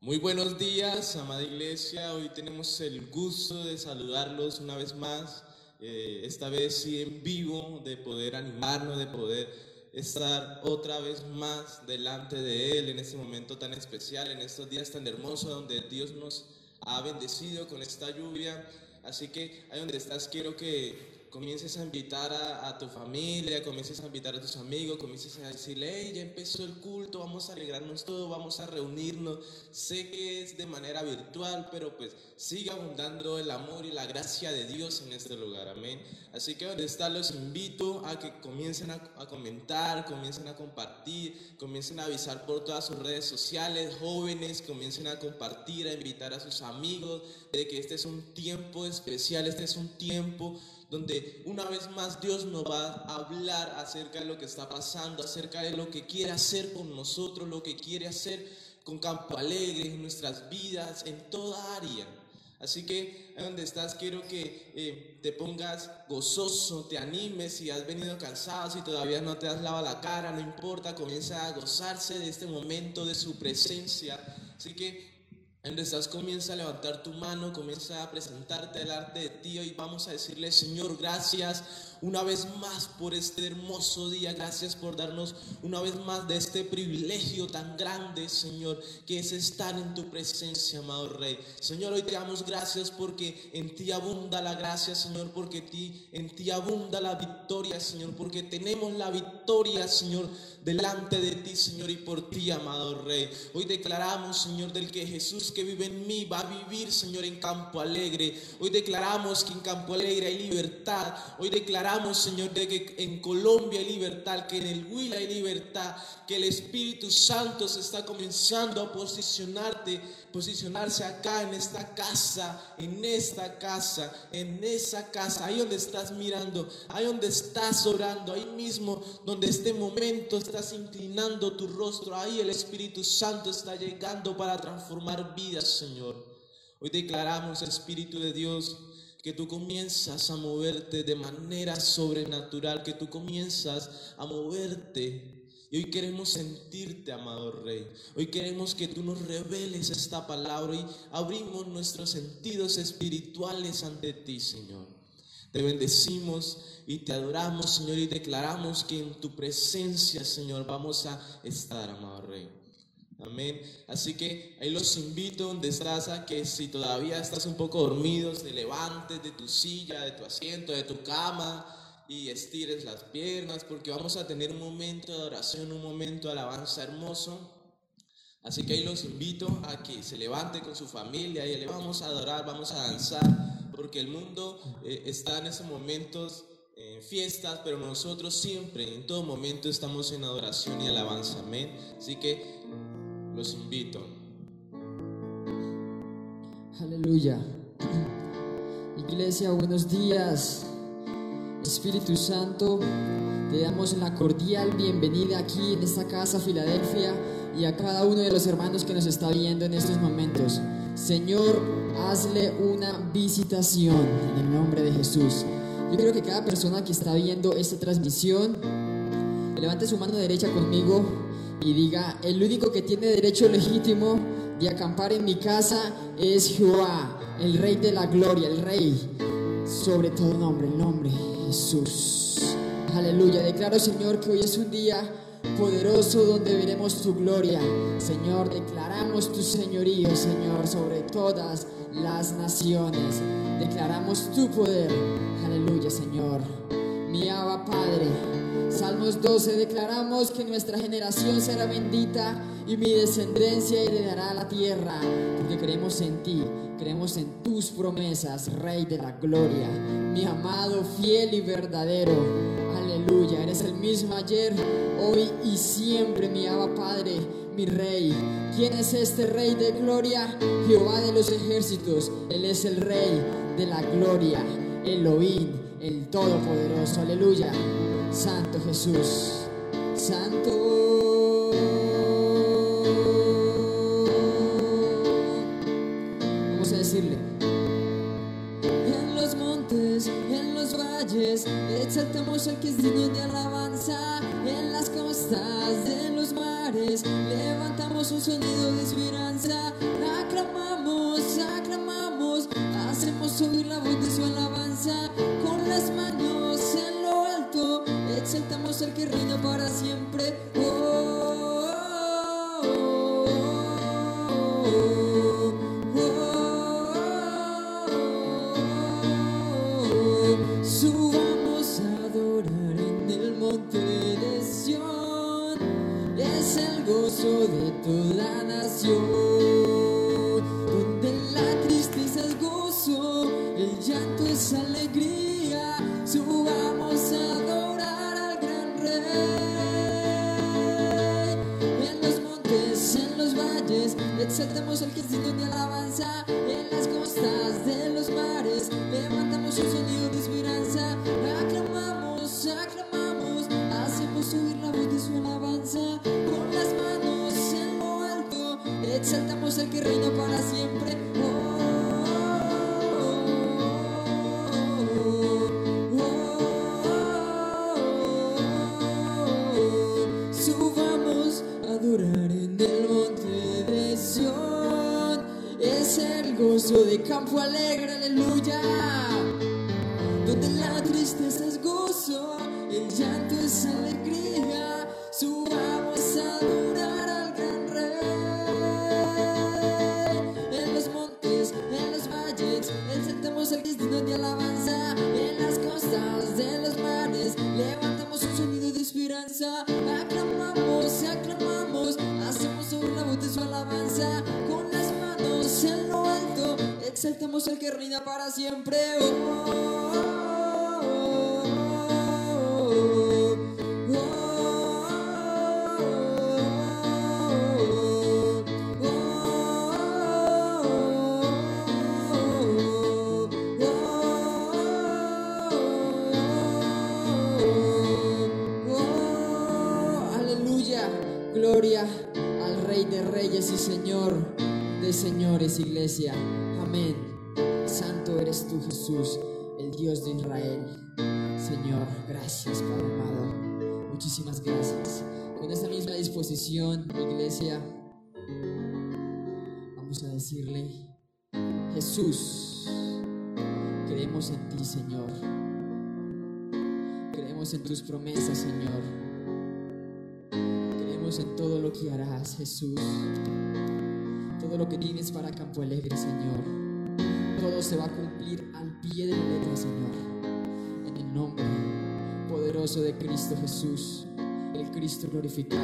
Muy buenos días, amada iglesia. Hoy tenemos el gusto de saludarlos una vez más, eh, esta vez sí en vivo, de poder animarnos, de poder estar otra vez más delante de Él en este momento tan especial, en estos días tan hermosos donde Dios nos ha bendecido con esta lluvia. Así que ahí donde estás quiero que comiences a invitar a, tu familia, comiences a invitar a tus amigos, comiences a decirle, hey, ya empezó el culto, vamos a alegrarnos todos, vamos a reunirnos. Sé que es de manera virtual, pero pues siga abundando el amor y la gracia de Dios en este lugar, amén. Así que donde está los invito a que comiencen a, a comentar, comiencen a compartir, comiencen a avisar por todas sus redes sociales, jóvenes, comiencen a compartir, a invitar a sus amigos de que este es un tiempo especial, este es un tiempo donde una vez más Dios nos va a hablar acerca de lo que está pasando, acerca de lo que quiere hacer con nosotros, lo que quiere hacer con Campo Alegre, en nuestras vidas, en toda área. Así que donde estás quiero que eh, te pongas gozoso, te animes, si has venido cansado, si todavía no te has lavado la cara, no importa, comienza a gozarse de este momento, de su presencia. Así que estás, comienza a levantar tu mano, comienza a presentarte delante de ti y vamos a decirle, Señor, gracias una vez más por este hermoso día. Gracias por darnos una vez más de este privilegio tan grande, Señor, que es estar en tu presencia, amado Rey. Señor, hoy te damos gracias porque en ti abunda la gracia, Señor, porque en ti abunda la victoria, Señor, porque tenemos la victoria, Señor, delante de ti, Señor, y por ti, amado Rey. Hoy declaramos, Señor, del que Jesús que vive en mí va a vivir, Señor, en Campo Alegre. Hoy declaramos que en Campo Alegre hay libertad. Hoy declaramos, Señor, de que en Colombia hay libertad, que en el Huila hay libertad, que el Espíritu Santo se está comenzando a posicionarte, posicionarse acá en esta casa, en esta casa, en esa casa, ahí donde estás mirando, ahí donde estás orando, ahí mismo donde este momento estás inclinando tu rostro, ahí el Espíritu Santo está llegando para transformar vidas, Señor. Hoy declaramos, Espíritu de Dios, que tú comienzas a moverte de manera sobrenatural, que tú comienzas a moverte y hoy queremos sentirte, amado Rey. Hoy queremos que tú nos reveles esta palabra y abrimos nuestros sentidos espirituales ante ti, Señor. Te bendecimos y te adoramos, Señor, y declaramos que en tu presencia, Señor, vamos a estar, amado Rey. Amén. Así que ahí los invito donde estás a que si todavía estás un poco dormido, te levantes de tu silla, de tu asiento, de tu cama y estires las piernas porque vamos a tener un momento de oración, un momento de alabanza hermoso. Así que ahí los invito a que se levante con su familia y le vamos a adorar, vamos a danzar, porque el mundo eh, está en esos momentos en fiestas, pero nosotros siempre, en todo momento, estamos en adoración y alabanza. Amén. Así que los invito. Aleluya. Iglesia, buenos días. Espíritu Santo, te damos la cordial bienvenida aquí en esta casa, Filadelfia, y a cada uno de los hermanos que nos está viendo en estos momentos. Señor, hazle una visitación en el nombre de Jesús. Yo creo que cada persona que está viendo esta transmisión, levante su mano derecha conmigo y diga, el único que tiene derecho legítimo de acampar en mi casa es Jehová, el Rey de la Gloria, el Rey sobre todo nombre, el nombre Jesús. Aleluya. Declaro, Señor, que hoy es un día poderoso donde veremos tu gloria. Señor, declaramos tu señorío, Señor, sobre todas las naciones. Declaramos tu poder. Aleluya, Señor. Mi Abba Padre. Salmos 12, declaramos que nuestra generación será bendita y mi descendencia heredará la tierra, porque creemos en ti, creemos en tus promesas, Rey de la Gloria, mi amado, fiel y verdadero. Aleluya, eres el mismo ayer, hoy y siempre, mi Abba Padre, mi Rey. ¿Quién es este Rey de Gloria? Jehová de los ejércitos, Él es el Rey de la Gloria, Elohim, el Todopoderoso. Aleluya. Santo Jesús, Santo. Gozo de campo alegre, aleluya. Donde la tristeza es gozo, el llanto es alegría. Exaltamos al que reina para siempre. Oh, oh, oh, Oh, gloria al Rey de Reyes y Señor de Señores, Iglesia. Amén. Tú, Jesús, el Dios de Israel. Señor, gracias, Padre amado. Muchísimas gracias. Con esta misma disposición, Iglesia, vamos a decirle, Jesús, creemos en ti, Señor. Creemos en tus promesas, Señor. Creemos en todo lo que harás, Jesús. Todo lo que tienes para Campo Alegre, Señor. Todo se va a cumplir al pie de la letra, Señor. En el nombre poderoso de Cristo Jesús, el Cristo glorificado,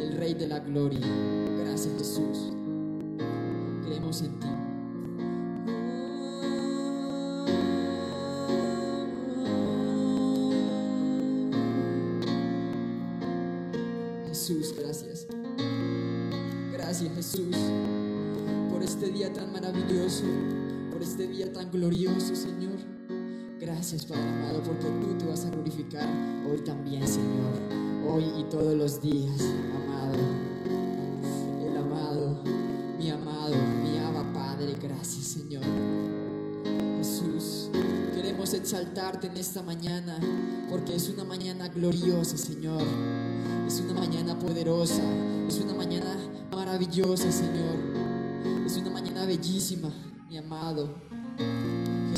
el Rey de la Gloria. Gracias, Jesús. Creemos en ti. Jesús, gracias. Gracias Jesús por este día tan maravilloso, día tan glorioso, Señor. Gracias, Padre amado, porque tú te vas a glorificar hoy también, Señor. Hoy y todos los días, amado. El amado, mi amado, mi ama Padre, gracias, Señor. Jesús, queremos exaltarte en esta mañana, porque es una mañana gloriosa, Señor. Es una mañana poderosa, es una mañana maravillosa, Señor. Es una mañana bellísima, mi amado.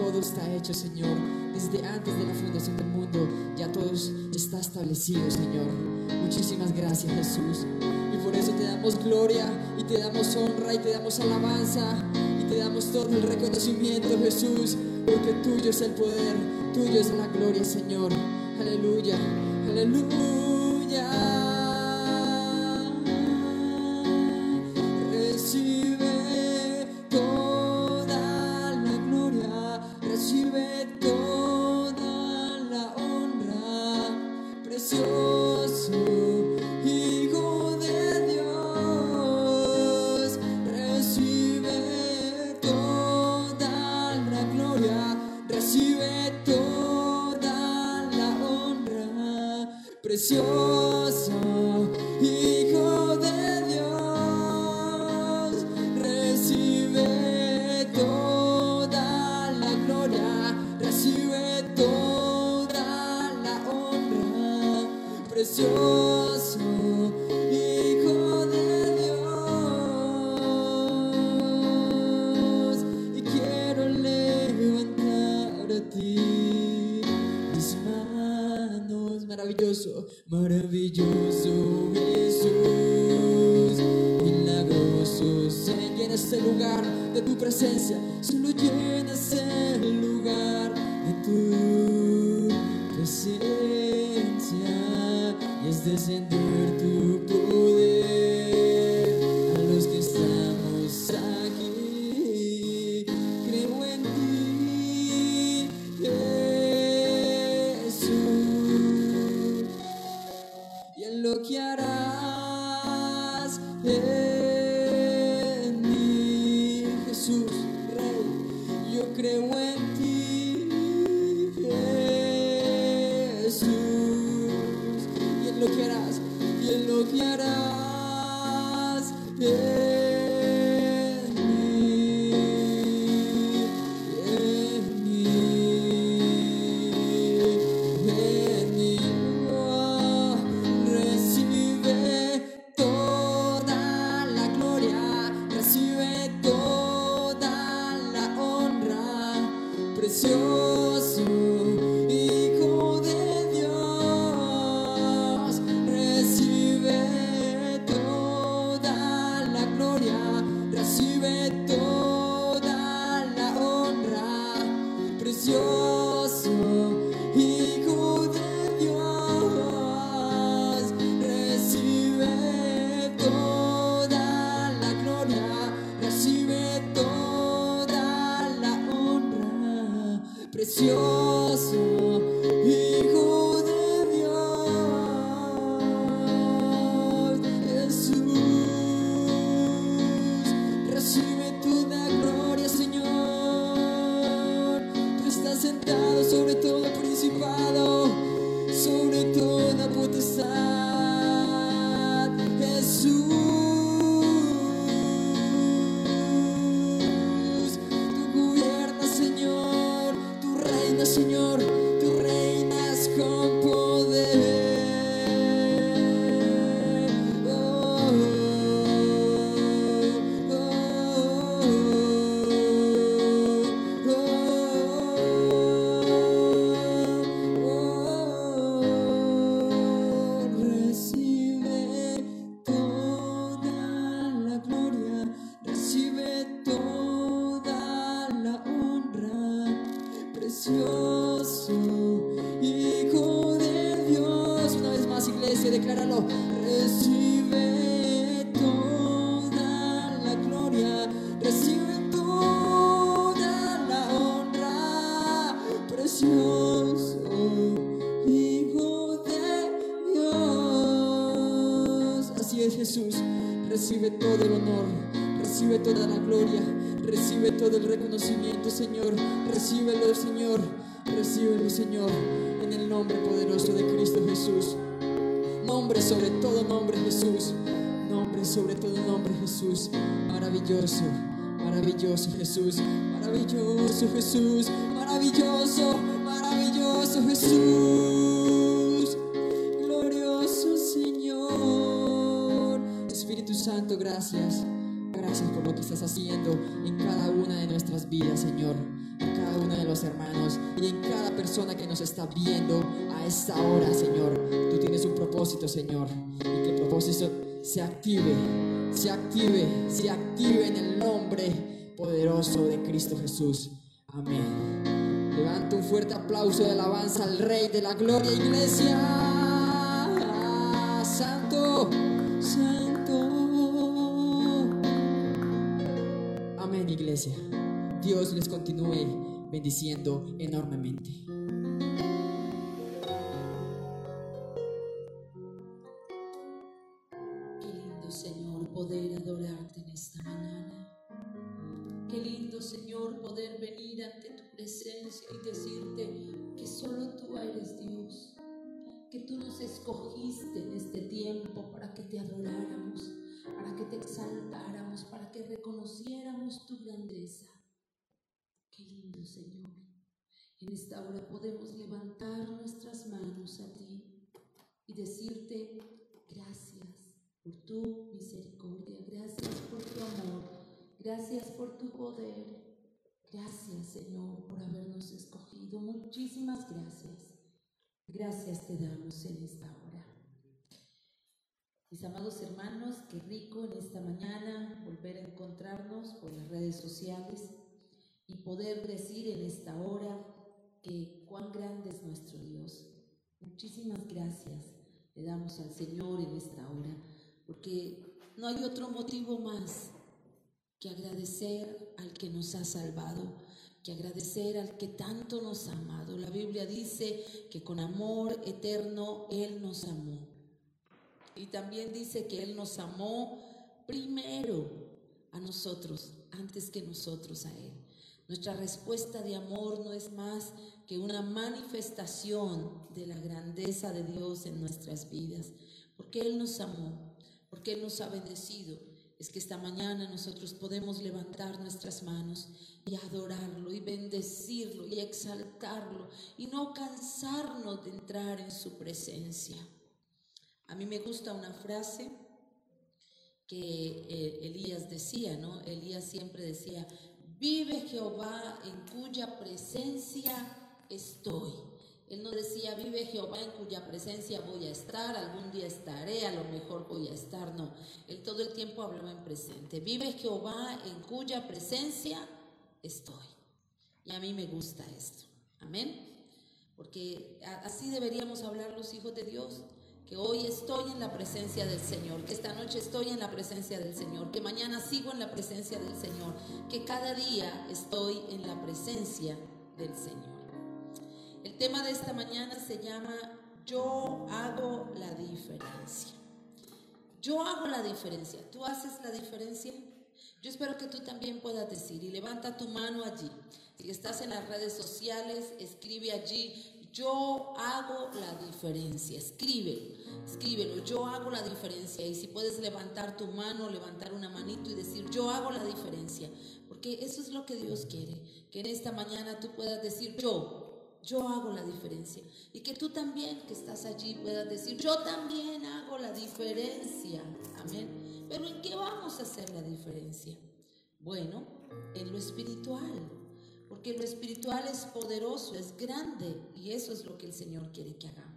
todo está hecho, Señor. Desde antes de la fundación del mundo, ya todo está establecido, Señor. Muchísimas gracias, Jesús. Y por eso te damos gloria, y te damos honra, y te damos alabanza, y te damos todo el reconocimiento, Jesús, porque tuyo es el poder, tuyo es la gloria, Señor. Aleluya, aleluya. precioso, Hijo de Dios. Una vez más, iglesia, decláralo. Recibe toda la gloria, recibe toda la honra, precioso. Hijo de Dios. Así es Jesús, recibe todo el honor, recibe toda la gloria, recibe todo el reconocimiento, Señor, recíbelo, Señor sobre todo nombre, Jesús. Nombre sobre todo nombre, Jesús. Maravilloso. Maravilloso Jesús, maravilloso Jesús, maravilloso, maravilloso Jesús, glorioso Señor. Espíritu Santo, gracias. Gracias por lo que estás haciendo en cada una de nuestras vidas, Señor. Los hermanos y en cada persona que nos está viendo a esta hora, Señor. Tú tienes un propósito, Señor. Y que el propósito se active, se active, se active en el nombre poderoso de Cristo Jesús. Amén. Levanta un fuerte aplauso de alabanza al Rey de la Gloria, Iglesia. Bendiciendo enormemente. Qué lindo, Señor, poder adorarte en esta mañana. Qué lindo, Señor, poder venir ante tu presencia y decirte que solo tú eres Dios, que tú nos escogiste en este tiempo para que te adoráramos, para que te exaltáramos, para que reconociéramos tu grandeza. Qué lindo, Señor. En esta hora podemos levantar nuestras manos a ti y decirte gracias por tu misericordia, gracias por tu amor, gracias por tu poder. Gracias, Señor, por habernos escogido. Muchísimas gracias. Gracias te damos en esta hora. Mis amados hermanos, qué rico en esta mañana volver a encontrarnos por las redes sociales y poder decir en esta hora que cuán grande es nuestro Dios. Muchísimas gracias le damos al Señor en esta hora, porque no hay otro motivo más que agradecer al que nos ha salvado, que agradecer al que tanto nos ha amado. La Biblia dice que con amor eterno Él nos amó. Y también dice que Él nos amó primero a nosotros, antes que nosotros a Él. Nuestra respuesta de amor no es más que una manifestación de la grandeza de Dios en nuestras vidas, porque Él nos amó, porque Él nos ha bendecido. Es que esta mañana nosotros podemos levantar nuestras manos y adorarlo y bendecirlo y exaltarlo y no cansarnos de entrar en su presencia. A mí me gusta una frase que eh, Elías decía, ¿no? Elías siempre decía, vive Jehová en cuya presencia estoy. Él no decía, vive Jehová en cuya presencia voy a estar, algún día estaré, a lo mejor voy a estar. No, él todo el tiempo hablaba en presente. Vive Jehová en cuya presencia estoy. Y a mí me gusta esto. Amén. Porque así deberíamos hablar los hijos de Dios que hoy estoy en la presencia del Señor, que esta noche estoy en la presencia del Señor, que mañana sigo en la presencia del Señor, que cada día estoy en la presencia del Señor. El tema de esta mañana se llama Yo hago la diferencia. Yo hago la diferencia. ¿Tú haces la diferencia? Yo espero que tú también puedas decir y levanta tu mano allí. Si estás en las redes sociales, escribe allí, yo hago la diferencia. Escribe, escríbelo, yo hago la diferencia. Y si puedes levantar tu mano, levantar una manito y decir, yo hago la diferencia. Porque eso es lo que Dios quiere. Que en esta mañana tú puedas decir, yo, yo hago la diferencia. Y que tú también, que estás allí, puedas decir, yo también hago la diferencia. Amén. Pero ¿en qué vamos a hacer la diferencia? Bueno, en lo espiritual. Porque lo espiritual es poderoso, es grande y eso es lo que el Señor quiere que hagamos.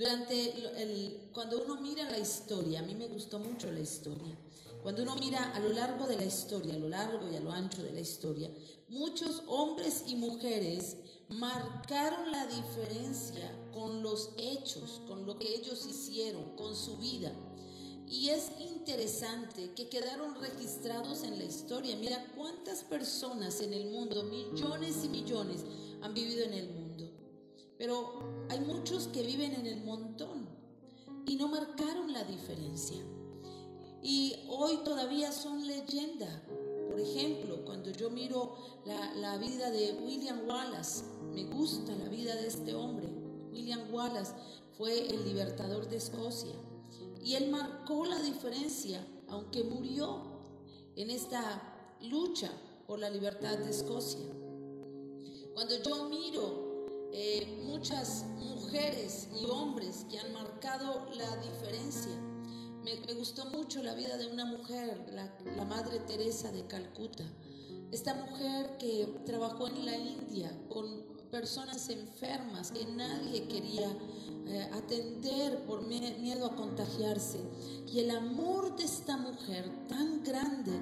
Durante el, cuando uno mira la historia, a mí me gustó mucho la historia. Cuando uno mira a lo largo de la historia, a lo largo y a lo ancho de la historia, muchos hombres y mujeres marcaron la diferencia con los hechos, con lo que ellos hicieron, con su vida. Y es interesante que quedaron registrados en la historia. Mira cuántas personas en el mundo, millones y millones, han vivido en el mundo. Pero hay muchos que viven en el montón y no marcaron la diferencia. Y hoy todavía son leyenda. Por ejemplo, cuando yo miro la, la vida de William Wallace, me gusta la vida de este hombre. William Wallace fue el libertador de Escocia y él marcó la diferencia, aunque murió en esta lucha por la libertad de Escocia. Cuando yo miro eh, muchas mujeres y hombres que han marcado la diferencia, me, gustó mucho la vida de una mujer, la, Madre Teresa de Calcuta. Esta mujer que trabajó en la India con personas enfermas que nadie quería eh, atender por miedo a contagiarse. Y el amor de esta mujer tan grande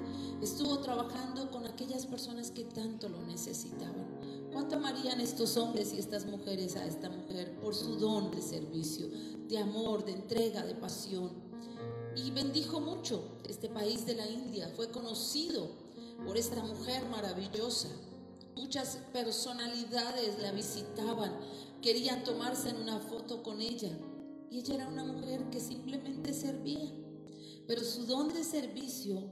estuvo trabajando con aquellas personas que tanto lo necesitaban. ¿Cuánto amarían estos hombres y estas mujeres a esta mujer por su don de servicio, de amor, de entrega, de pasión? Y bendijo mucho este país de la India. Fue conocido por esta mujer maravillosa. Muchas personalidades la visitaban querían tomarse en una foto con ella. Y ella era una mujer que simplemente servía. Pero su don de servicio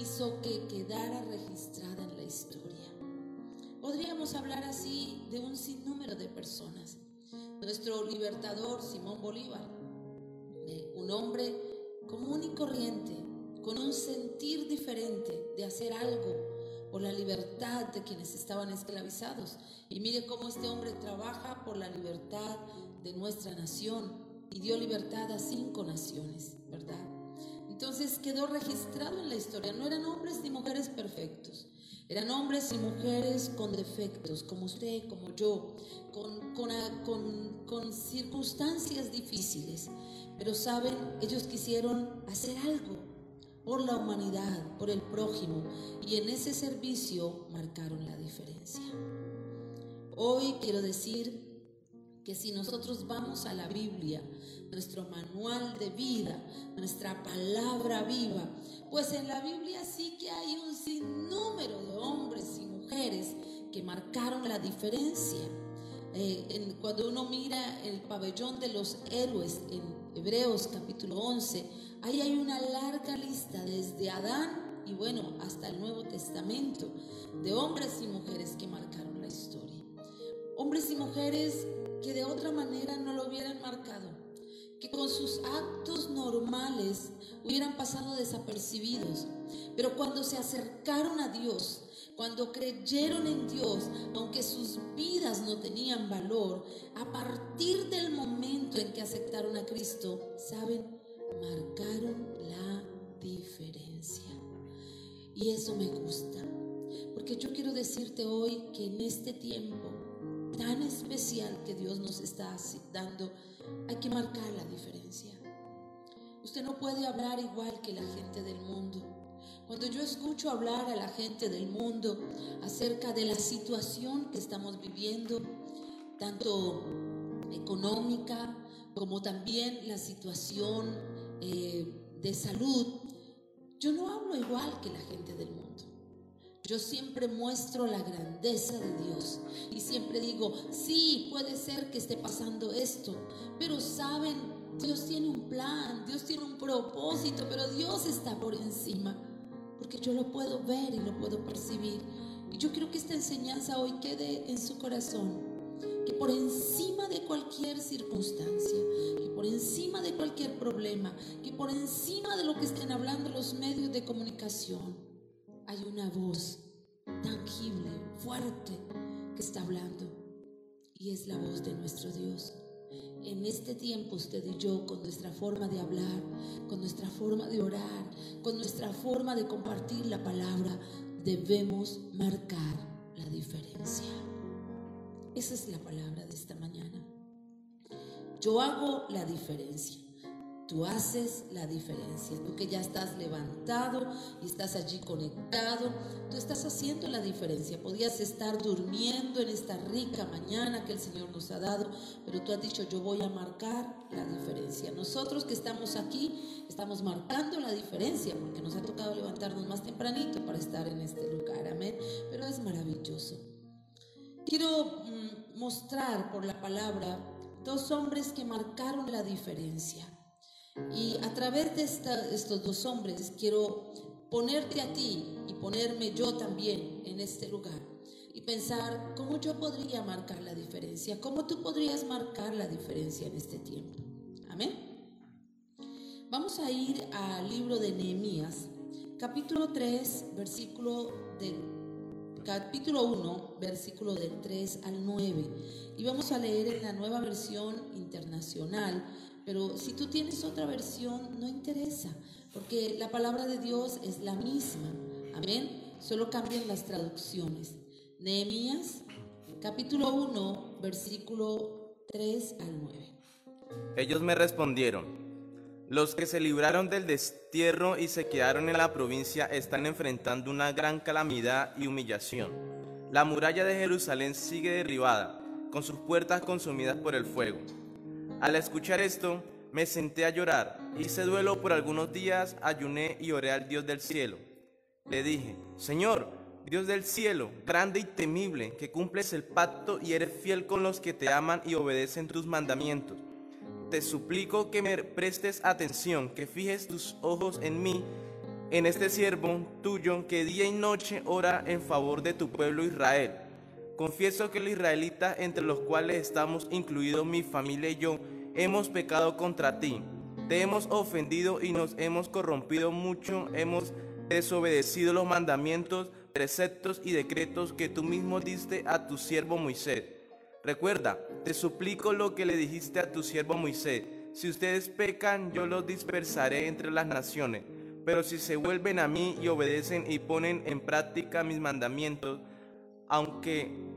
hizo que quedara registrada en la historia. Podríamos hablar así de un sinnúmero de personas. Nuestro libertador Simón Bolívar, un hombre común y corriente, con un sentir diferente de hacer algo por la libertad de quienes estaban esclavizados. Y mire cómo este hombre trabaja por la libertad de nuestra nación y dio libertad a cinco naciones, ¿verdad? Entonces quedó registrado en la historia. No eran hombres ni mujeres perfectos. Eran hombres y mujeres con defectos, como usted, como yo, con, con circunstancias difíciles. Pero saben, ellos quisieron hacer algo por la humanidad, por el prójimo, y en ese servicio marcaron la diferencia. Hoy quiero decir que si nosotros vamos a la Biblia, nuestro manual de vida, nuestra palabra viva, pues en la Biblia sí que hay un sinnúmero de hombres y mujeres que marcaron la diferencia. Eh, cuando uno mira el pabellón de los héroes en Hebreos capítulo 11, Ahí hay una larga lista desde Adán y bueno, hasta el Nuevo Testamento de hombres y mujeres que marcaron la historia. Hombres y mujeres que de otra manera no lo hubieran marcado, que con sus actos normales hubieran pasado desapercibidos, pero cuando se acercaron a Dios, cuando creyeron en Dios, aunque sus vidas no tenían valor, a partir del momento en que aceptaron a Cristo, ¿saben? marcaron la diferencia. Y eso me gusta, porque yo quiero decirte hoy que en este tiempo tan especial que Dios nos está dando, hay que marcar la diferencia. Usted no puede hablar igual que la gente del mundo. Cuando yo escucho hablar a la gente del mundo acerca de la situación que estamos viviendo, tanto económica como también la situación eh, de salud, yo no hablo igual que la gente del mundo. Yo siempre muestro la grandeza de Dios y siempre digo, sí, puede ser que esté pasando esto, pero saben, Dios tiene un plan, Dios tiene un propósito, pero Dios está por encima, porque yo lo puedo ver y lo puedo percibir. Y yo quiero que esta enseñanza hoy quede en su corazón que por encima de cualquier circunstancia, que por encima de cualquier problema, que por encima de lo que estén hablando los medios de comunicación, hay una voz tangible, fuerte, que está hablando. Y es la voz de nuestro Dios. En este tiempo usted y yo, con nuestra forma de hablar, con nuestra forma de orar, con nuestra forma de compartir la palabra, debemos marcar la diferencia. Esa es la palabra de esta mañana. Yo hago la diferencia. Tú haces la diferencia. Tú que ya estás levantado y estás allí conectado, tú estás haciendo la diferencia. Podías estar durmiendo en esta rica mañana que el Señor nos ha dado, pero tú has dicho, yo voy a marcar la diferencia. Nosotros que estamos aquí, estamos marcando la diferencia porque nos ha tocado levantarnos más tempranito para estar en este lugar. Amén. Pero es maravilloso. Quiero mm, mostrar por la palabra dos hombres que marcaron la diferencia. Y a través de estos dos hombres quiero ponerte a ti y ponerme yo también en este lugar y pensar cómo yo podría marcar la diferencia, cómo tú podrías marcar la diferencia en este tiempo. Amén. Vamos a ir al libro de Nehemías, capítulo 3, versículo del capítulo 1, versículo del 3 al 9. Y vamos a leer en la nueva versión internacional, pero si tú tienes otra versión, no interesa, porque la palabra de Dios es la misma. Amén. Solo cambian las traducciones. Nehemías, capítulo 1, versículo 3 al 9. Ellos me respondieron, los que se libraron del destierro y se quedaron en la provincia están enfrentando una gran calamidad y humillación. La muralla de Jerusalén sigue derribada, con sus puertas consumidas por el fuego. Al escuchar esto, me senté a llorar, hice duelo por algunos días, ayuné y oré al Dios del cielo. Le dije, Señor, Dios del cielo, grande y temible, que cumples el pacto y eres fiel con los que te aman y obedecen tus mandamientos. Te suplico que me prestes atención, que fijes tus ojos en mí, en este siervo tuyo que día y noche ora en favor de tu pueblo Israel. Confieso que los israelitas, entre los cuales estamos incluidos mi familia y yo, hemos pecado contra ti. Te hemos ofendido y nos hemos corrompido mucho, hemos desobedecido los mandamientos preceptos y decretos que tú mismo diste a tu siervo Moisés. Recuerda, te suplico lo que le dijiste a tu siervo Moisés. Si ustedes pecan, yo los dispersaré entre las naciones. Pero si se vuelven a mí y obedecen y ponen en práctica mis mandamientos, aunque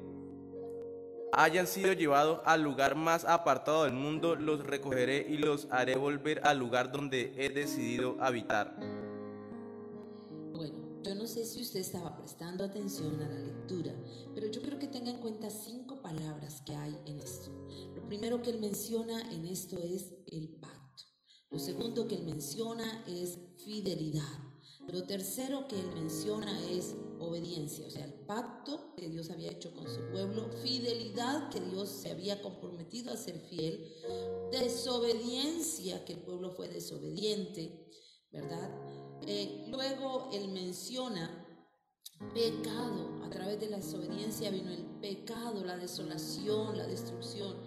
hayan sido llevados al lugar más apartado del mundo, los recogeré y los haré volver al lugar donde he decidido habitar. Yo no sé si usted estaba prestando atención a la lectura, pero yo creo que tenga en cuenta cinco palabras que hay en esto. Lo primero que él menciona en esto es el pacto. Lo segundo que él menciona es fidelidad. Lo tercero que él menciona es obediencia, o sea, el pacto que Dios había hecho con su pueblo, fidelidad que Dios se había comprometido a ser fiel, desobediencia que el pueblo fue desobediente, ¿verdad? Eh, luego él menciona pecado. A través de la desobediencia vino el pecado, la desolación, la destrucción.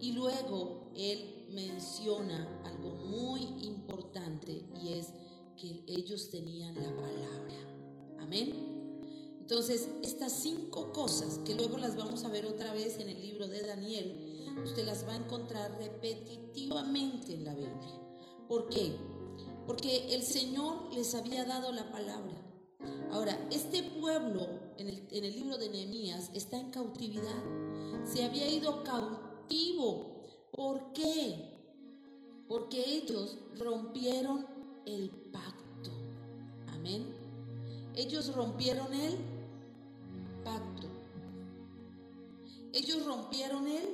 Y luego él menciona algo muy importante y es que ellos tenían la palabra. Amén. Entonces, estas cinco cosas que luego las vamos a ver otra vez en el libro de Daniel, usted las va a encontrar repetitivamente en la Biblia. ¿Por qué? porque el Señor les había dado la palabra. Ahora, este pueblo en el, libro de Nehemías está en cautividad. Se había ido cautivo. ¿Por qué? Porque ellos rompieron el pacto. Amén. Ellos rompieron el pacto. Ellos rompieron el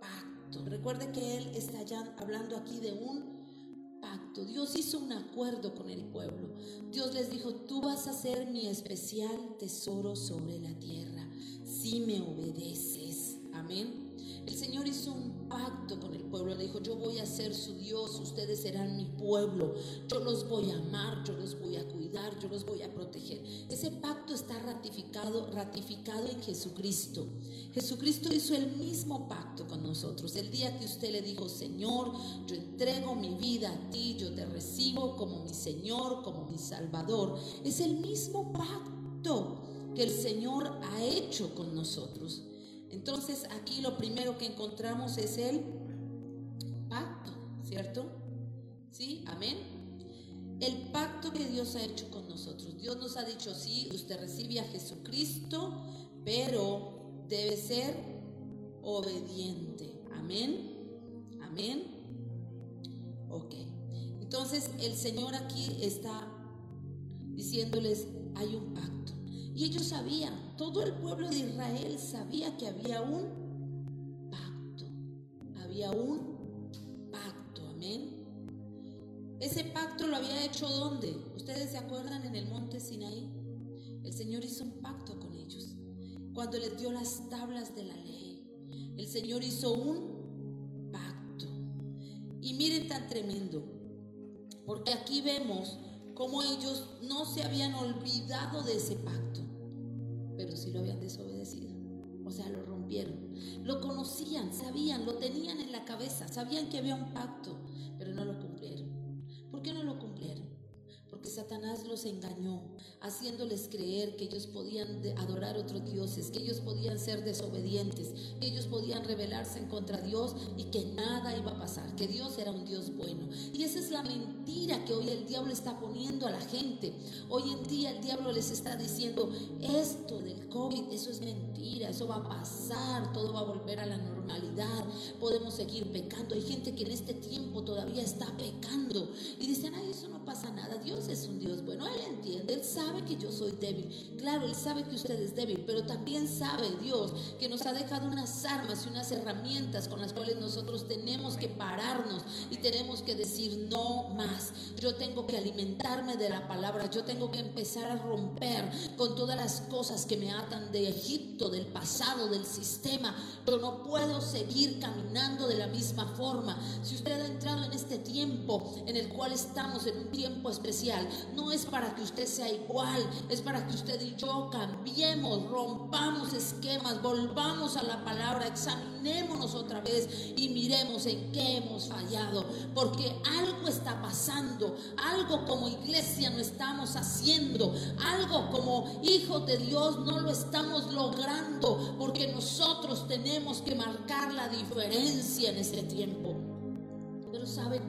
pacto. Recuerde que él está ya hablando aquí de un Dios hizo un acuerdo con el pueblo. Dios les dijo, tú vas a ser mi especial tesoro sobre la tierra si me obedeces. Amén. El Señor hizo un pacto con el pueblo. Le dijo, yo voy a ser su Dios, ustedes serán mi pueblo. Yo los voy a amar, yo los voy a cuidar, yo los voy a proteger. Ese pacto está ratificado, ratificado en Jesucristo. Jesucristo hizo el mismo pacto con nosotros. El día que usted le dijo, Señor, yo entrego mi vida a ti, yo te recibo como mi Señor, como mi Salvador. Es el mismo pacto que el Señor ha hecho con nosotros. Entonces aquí lo primero que encontramos es el pacto, ¿cierto? ¿Sí? Amén. El pacto que Dios ha hecho con nosotros. Dios nos ha dicho, sí, usted recibe a Jesucristo, pero debe ser obediente. Amén. Amén. Ok. Entonces el Señor aquí está diciéndoles, hay un pacto. Y ellos sabían, todo el pueblo de Israel sabía que había un pacto. Había un pacto, amén. Ese pacto lo había hecho ¿dónde? ¿Ustedes se acuerdan en el monte Sinaí? El Señor hizo un pacto con ellos. Cuando les dio las tablas de la ley, el Señor hizo un pacto. Y miren tan tremendo, porque aquí vemos cómo ellos no se habían olvidado de ese pacto, pero sí lo habían desobedecido. O sea, lo rompieron. Lo conocían, sabían, lo tenían en la cabeza, sabían que había un pacto, pero no lo cumplieron. ¿Por qué no lo cumplieron? Porque Satanás los engañó, haciéndoles creer que ellos podían adorar otros dioses, que ellos podían ser desobedientes, que ellos podían rebelarse en contra Dios y que nada iba a pasar, que Dios era un Dios bueno. Y esa es la mentira que hoy el diablo está poniendo a la gente. Hoy en día el diablo les está diciendo, esto del COVID, eso es mentira, eso va a pasar, todo va a volver a la normalidad, podemos seguir pecando. Hay gente que en este tiempo todavía está pecando y dicen, ay, eso no pasa nada, Dios es un Dios bueno, Él entiende, Él sabe que yo soy débil. Claro, Él sabe que usted es débil, pero también sabe Dios que nos ha dejado unas armas y unas herramientas con las cuales nosotros tenemos que pararnos y tenemos que decir no más. Yo tengo que alimentarme de la palabra, yo tengo que empezar a romper con todas las cosas que me atan de Egipto, del pasado, del sistema, pero no puedo seguir caminando de la misma forma. Si usted ha entrado en este tiempo en el cual estamos en un tiempo especial, no es para que usted sea igual, es para que usted y yo cambiemos, rompamos esquemas, volvamos a la palabra, examinémonos otra vez y miremos en qué hemos fallado, porque algo está pasando, algo como iglesia no estamos haciendo, algo como hijos de Dios no lo estamos logrando, porque nosotros tenemos que marcar la diferencia en este tiempo. Pero saben,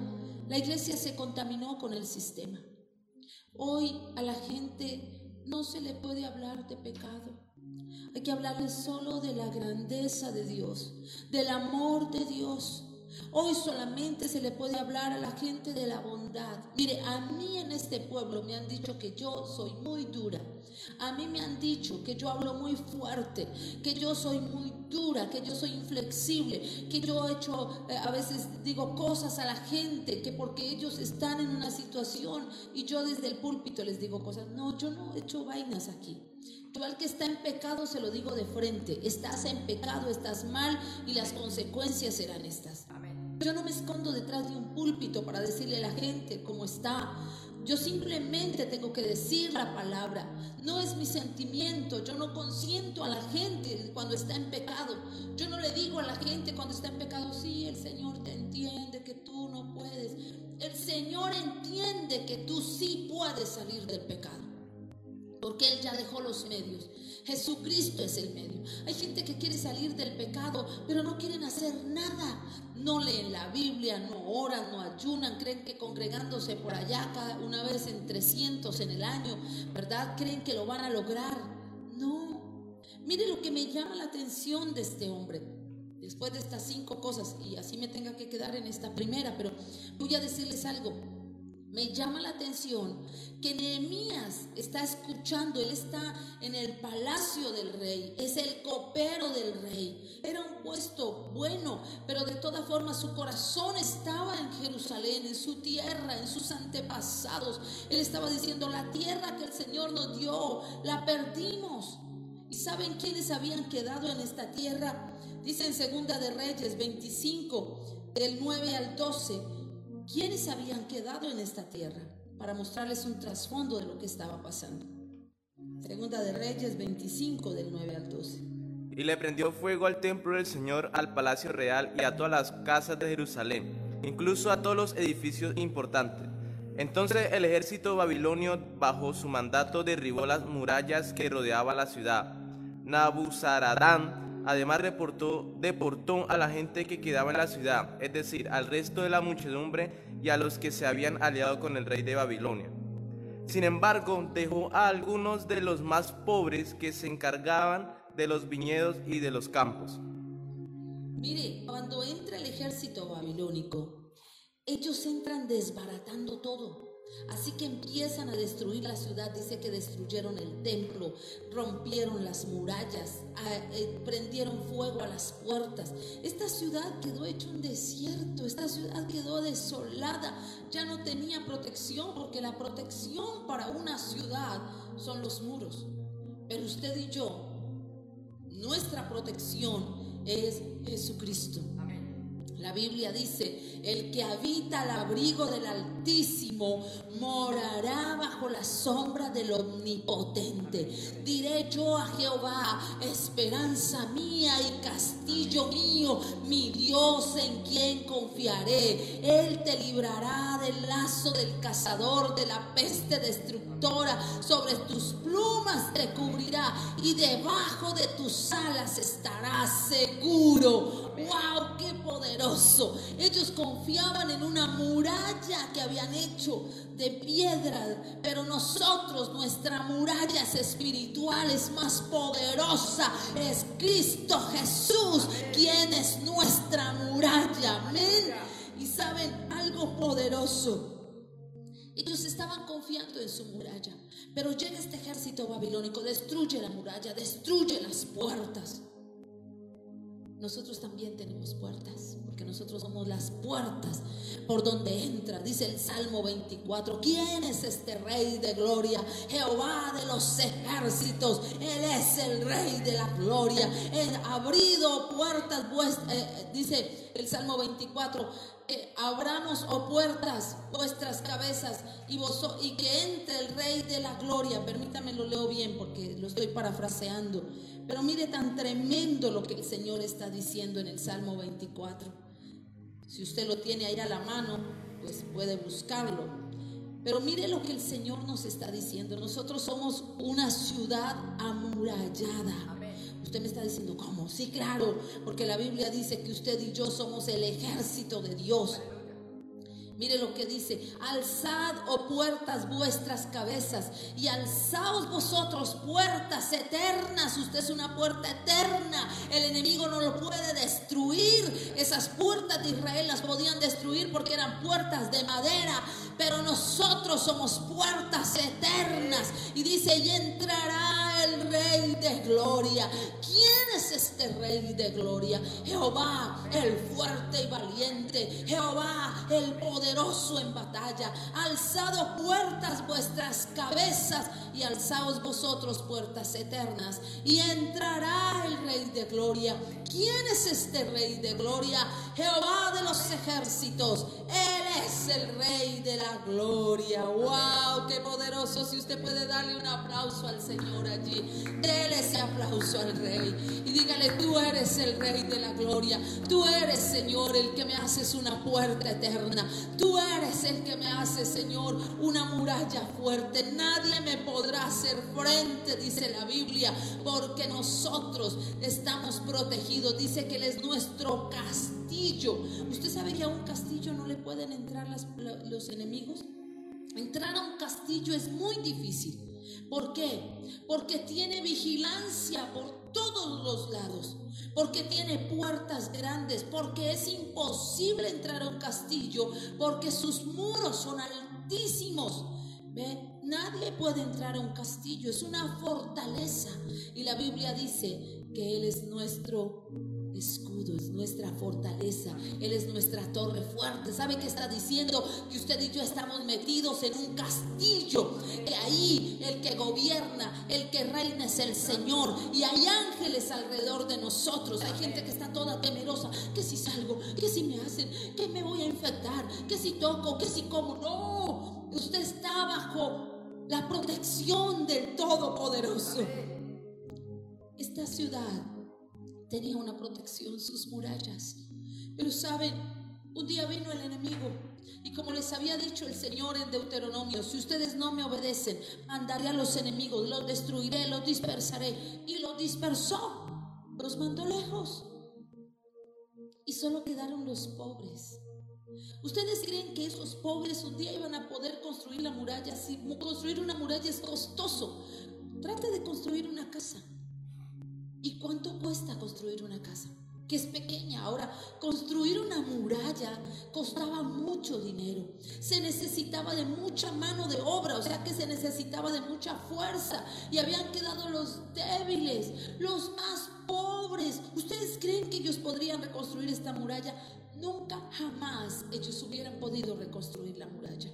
la iglesia se contaminó con el sistema. Hoy a la gente no se le puede hablar de pecado. Hay que hablarle solo de la grandeza de Dios, del amor de Dios. Hoy solamente se le puede hablar a la gente de la bondad. Mire, a mí en este pueblo me han dicho que yo soy muy dura. A mí me han dicho que yo hablo muy fuerte, que yo soy muy dura, que yo soy inflexible, que yo he hecho, eh, a veces digo cosas a la gente, que porque ellos están en una situación y yo desde el púlpito les digo cosas. No, yo no he hecho vainas aquí. Yo al que está en pecado se lo digo de frente. Estás en pecado, estás mal y las consecuencias serán estas. Yo no me escondo detrás de un púlpito para decirle a la gente cómo está. Yo simplemente tengo que decir la palabra. No es mi sentimiento. Yo no consiento a la gente cuando está en pecado. Yo no le digo a la gente cuando está en pecado, sí, el Señor te entiende que tú no puedes. El Señor entiende que tú sí puedes salir del pecado porque Él ya dejó los medios. Jesucristo es el medio. Hay gente que quiere salir del pecado, pero no quieren hacer nada. No leen la Biblia, no oran, no ayunan, creen que congregándose por allá cada una vez en 300 en el año, ¿verdad? Creen que lo van a lograr. No. Mire lo que me llama la atención de este hombre. Después de estas cinco cosas, y así me tenga que quedar en esta primera, pero voy a decirles algo. Me llama la atención que Nehemías está escuchando, él está en el palacio del rey, es el copero del rey. Era un puesto bueno, pero de todas formas su corazón estaba en Jerusalén, en su tierra, en sus antepasados. Él estaba diciendo, la tierra que el Señor nos dio, la perdimos. ¿Y saben quiénes habían quedado en esta tierra? Dice en Segunda de Reyes 25, del 9 al 12. ¿Quiénes habían quedado en esta tierra? Para mostrarles un trasfondo de lo que estaba pasando. Segunda de Reyes 25 del 9 al 12. Y le prendió fuego al templo del Señor, al palacio real y a todas las casas de Jerusalén, incluso a todos los edificios importantes. Entonces el ejército babilonio, bajo su mandato, derribó las murallas que rodeaban la ciudad. Nabuzaradán además reportó, deportó a la gente que quedaba en la ciudad, es decir, al resto de la muchedumbre y a los que se habían aliado con el rey de Babilonia. Sin embargo, dejó a algunos de los más pobres que se encargaban de los viñedos y de los campos. Mire, cuando entra el ejército babilónico, ellos entran desbaratando todo. Así que empiezan a destruir la ciudad. Dice que destruyeron el templo, rompieron las murallas, eh, prendieron fuego a las puertas. Esta ciudad quedó hecho un desierto, esta ciudad quedó desolada. Ya no tenía protección porque la protección para una ciudad son los muros. Pero usted y yo, nuestra protección es Jesucristo. La Biblia dice, el que habita al abrigo del Altísimo morará bajo la sombra del Omnipotente. Diré yo a Jehová, esperanza mía y castillo mío, mi Dios en quien confiaré. Él te librará del lazo del cazador, de la peste Sobre tus plumas te cubrirá y debajo de tus alas estarás seguro. ¡Wow! ¡Qué poderoso! Ellos confiaban en una muralla que habían hecho de piedra, pero nosotros, nuestra muralla es espiritual, es más poderosa. Es Cristo Jesús quien es nuestra muralla. Amén. Y saben algo poderoso. Ellos estaban confiando en su muralla, pero llega este ejército babilónico, destruye la muralla, destruye las puertas nosotros también tenemos puertas, porque nosotros somos las puertas por donde entra. Dice el Salmo 24, ¿quién es este rey de gloria? Jehová de los ejércitos, Él es el rey de la gloria. Él ha abrido puertas eh, eh, dice el Salmo 24, eh, abramos o puertas vuestras cabezas y, y que entre el rey de la gloria. Permítame lo leo bien porque lo estoy parafraseando. Pero mire tan tremendo lo que el Señor está diciendo en el Salmo 24. Si usted lo tiene ahí a la mano, pues puede buscarlo. Pero mire lo que el Señor nos está diciendo. Nosotros somos una ciudad amurallada. Usted me está diciendo, ¿cómo? Sí, claro, porque la Biblia dice que usted y yo somos el ejército de Dios. Mire lo que dice, alzad oh puertas vuestras cabezas y alzaos vosotros puertas eternas. Usted es una puerta eterna. El enemigo no lo puede destruir. Esas puertas de Israel las podían destruir porque eran puertas de madera, pero nosotros somos puertas eternas. Y dice, y entrará el rey de gloria. ¿Quién es este rey de gloria? Jehová, el fuerte y valiente. Jehová, el poder en batalla. Alzado puertas vuestras cabezas y alzaos vosotros puertas eternas. Y entrará el Rey de Gloria. ¿Quién es este Rey de Gloria? Jehová de los ejércitos. Él es el Rey de la Gloria. ¡Wow! ¡Qué poderoso! Si usted puede darle un aplauso al Señor allí, déle ese aplauso al Rey. Y dígale, tú eres el Rey de la Gloria. Tú eres, Señor, el que me haces una puerta eterna. Tú eres el que me hace, Señor, una muralla fuerte. Nadie me podrá hacer frente, dice la Biblia, porque nosotros estamos protegidos. Dice que Él es nuestro castillo. ¿Usted sabe que a un castillo no le pueden entrar los enemigos? Entrar a un castillo es muy difícil. ¿Por qué? Porque tiene vigilancia por todos los lados porque tiene puertas grandes, porque es imposible entrar a un castillo, porque sus muros son altísimos. ¿Ve? Nadie puede entrar a un castillo, es una fortaleza. Y la Biblia dice que Él es nuestro escudo, es nuestra fortaleza, Él es nuestra torre fuerte. ¿Sabe qué está diciendo? Que usted y yo estamos metidos en un castillo, que ahí el que gobierna, el que reina es el Señor, y hay ángeles alrededor de nosotros. Hay gente que está toda temerosa, que si salgo, que si me hacen, que me voy a infectar, que si toco, que si como. No, usted está bajo la protección del Todopoderoso. Esta ciudad tenía una protección, sus murallas. Pero saben, un día vino el enemigo y como les había dicho el Señor en Deuteronomio, si ustedes no me obedecen, mandaré a los enemigos, los destruiré, los dispersaré. Y los dispersó, los mandó lejos. Y solo quedaron los pobres. ¿Ustedes creen que esos pobres un día iban a poder construir la muralla? Si construir una muralla es costoso, trate de construir una casa. ¿Y cuánto cuesta construir una casa? Que es pequeña. Ahora, construir una muralla costaba mucho dinero. Se necesitaba de mucha mano de obra, o sea que se necesitaba de mucha fuerza. Y habían quedado los débiles, los más pobres. ¿Ustedes creen que ellos podrían reconstruir esta muralla? Nunca, jamás ellos hubieran podido reconstruir la muralla.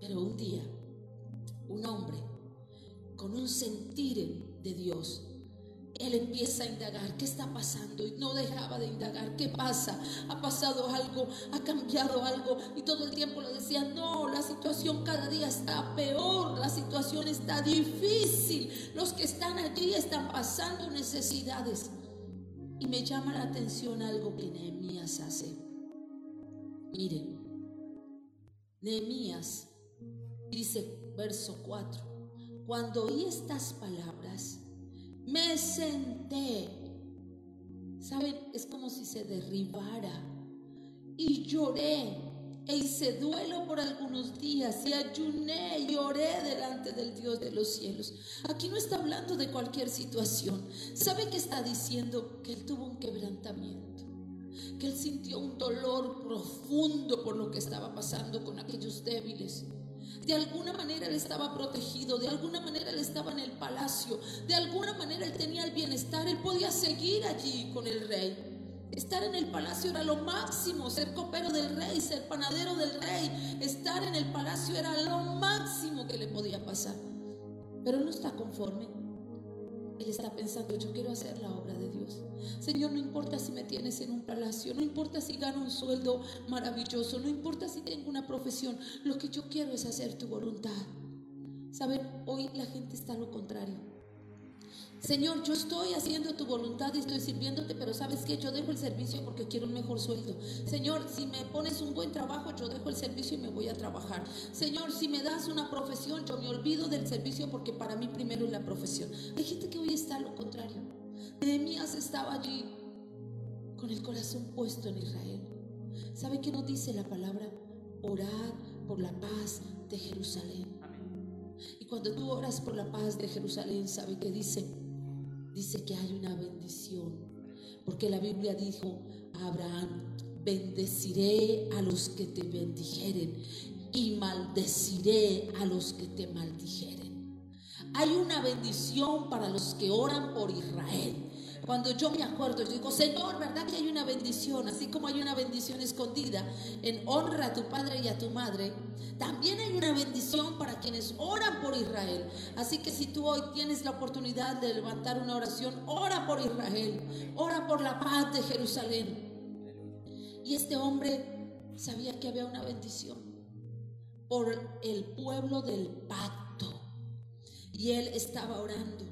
Pero un día, un hombre con un sentir de Dios él empieza a indagar, ¿qué está pasando? Y no dejaba de indagar, ¿qué pasa? ¿Ha pasado algo? ¿Ha cambiado algo? Y todo el tiempo le decía, no, la situación cada día está peor, la situación está difícil, los que están allí están pasando necesidades. Y me llama la atención algo que Nehemías hace. Miren, Nehemías dice, verso 4, cuando oí estas palabras, me senté. ¿Saben? Es como si se derribara. Y lloré. E hice duelo por algunos días y ayuné y oré delante del Dios de los cielos. Aquí no está hablando de cualquier situación. ¿Sabe qué está diciendo? Que él tuvo un quebrantamiento. Que él sintió un dolor profundo por lo que estaba pasando con aquellos débiles. De alguna manera él estaba protegido, de alguna manera él estaba en el palacio, de alguna manera él tenía el bienestar, él podía seguir allí con el rey. Estar en el palacio era lo máximo, ser copero del rey, ser panadero del rey, estar en el palacio era lo máximo que le podía pasar. Pero no está conforme. Él está pensando, yo quiero hacer la obra de Dios. Señor, no importa si me tienes en un palacio, no importa si gano un sueldo maravilloso, no importa si tengo una profesión, lo que yo quiero es hacer tu voluntad. Saben, hoy la gente está lo contrario. Señor, yo estoy haciendo tu voluntad y estoy sirviéndote, pero sabes que yo dejo el servicio porque quiero un mejor sueldo. Señor, si me pones un buen trabajo, yo dejo el servicio y me voy a trabajar. Señor, si me das una profesión, yo me olvido del servicio porque para mí primero es la profesión. Hay gente que hoy está lo contrario. Nehemías estaba allí con el corazón puesto en Israel. ¿Sabe qué nos dice la palabra? Orar por la paz de Jerusalén. Y cuando tú oras por la paz de Jerusalén, ¿sabe qué dice? Dice que hay una bendición. Porque la Biblia dijo Abraham, bendeciré a los que te bendijeren y maldeciré a los que te maldijeren. Hay una bendición para los que oran por Israel. Cuando yo me acuerdo, yo digo, Señor, ¿verdad que hay una bendición? Así como hay una bendición escondida en honra a tu padre y a tu madre, también hay una bendición para quienes oran por Israel. Así que si tú hoy tienes la oportunidad de levantar una oración, ora por Israel, ora por la paz de Jerusalén. Y este hombre sabía que había una bendición por el pueblo del pacto. Y él estaba orando,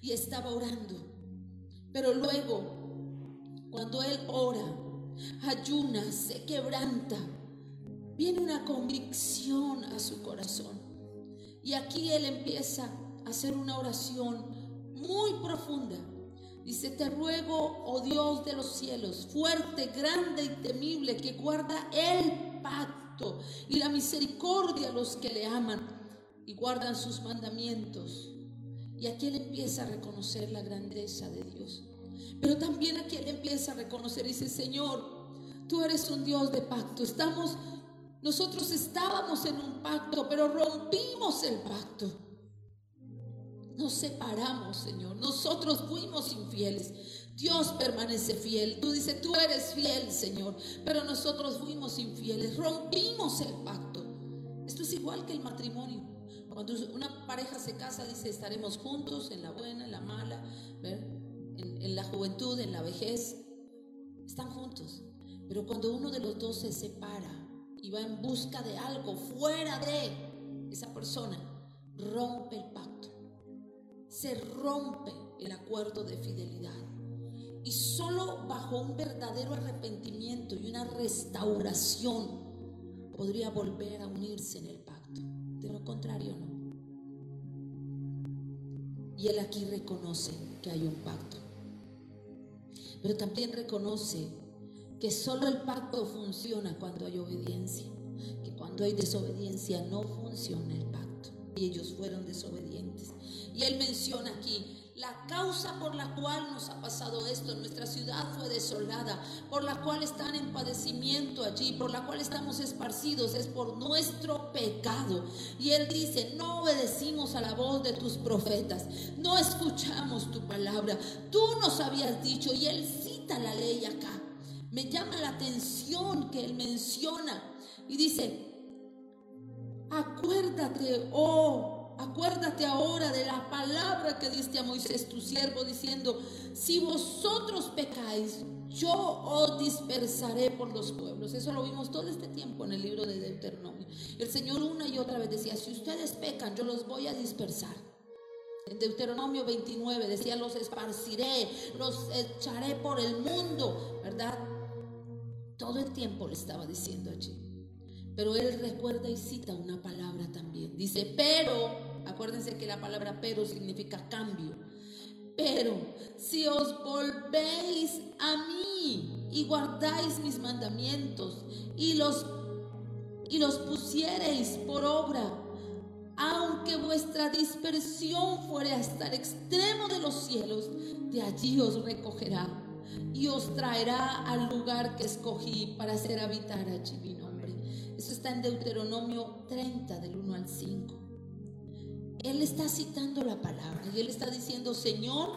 y estaba orando. Pero luego, cuando Él ora, ayuna, se quebranta, viene una convicción a su corazón. Y aquí Él empieza a hacer una oración muy profunda. Dice, te ruego, oh Dios de los cielos, fuerte, grande y temible, que guarda el pacto y la misericordia a los que le aman y guardan sus mandamientos y aquí él empieza a reconocer la grandeza de Dios. Pero también aquí él empieza a reconocer dice, Señor, tú eres un Dios de pacto. Estamos, nosotros estábamos en un pacto, pero rompimos el pacto. Nos separamos, Señor. Nosotros fuimos infieles. Dios permanece fiel. Tú dices, tú eres fiel, Señor. Pero nosotros fuimos infieles. Rompimos el pacto. Esto es igual que el matrimonio. Cuando una pareja se casa, dice, estaremos juntos en la buena, en la mala, En, la juventud, en la vejez. Están juntos. Pero cuando uno de los dos se separa y va en busca de algo fuera de esa persona, rompe el pacto. Se rompe el acuerdo de fidelidad. Y solo bajo un verdadero arrepentimiento y una restauración podría volver a unirse en el pacto. De lo contrario, no. Y él aquí reconoce que hay un pacto. Pero también reconoce que solo el pacto funciona cuando hay obediencia. Que cuando hay desobediencia no funciona el pacto. Y ellos fueron desobedientes. Y él menciona aquí la causa por la cual nos ha pasado esto, nuestra ciudad fue desolada, por la cual están en padecimiento allí, por la cual estamos esparcidos, es por nuestro pecado. Y él dice, no obedecimos a la voz de tus profetas, no escuchamos tu palabra, tú nos habías dicho, y él cita la ley acá. Me llama la atención que él menciona y dice, acuérdate, oh Acuérdate ahora de la palabra que diste a Moisés, tu siervo, diciendo, si vosotros pecáis, yo os dispersaré por los pueblos. Eso lo vimos todo este tiempo en el libro de Deuteronomio. El Señor una y otra vez decía, si ustedes pecan, yo los voy a dispersar. En Deuteronomio 29 decía, los esparciré, los echaré por el mundo, ¿verdad? Todo el tiempo le estaba diciendo allí. Pero él recuerda y cita una palabra también. Dice, pero, acuérdense que la palabra pero significa cambio. Pero si os volvéis a mí y guardáis mis mandamientos y los, y los pusiereis por obra, aunque vuestra dispersión fuere hasta el extremo de los cielos, de allí os recogerá y os traerá al lugar que escogí para hacer habitar allí mi nombre. Eso está en Deuteronomio 30, del 1 al 5. Él está citando la palabra y él está diciendo, Señor,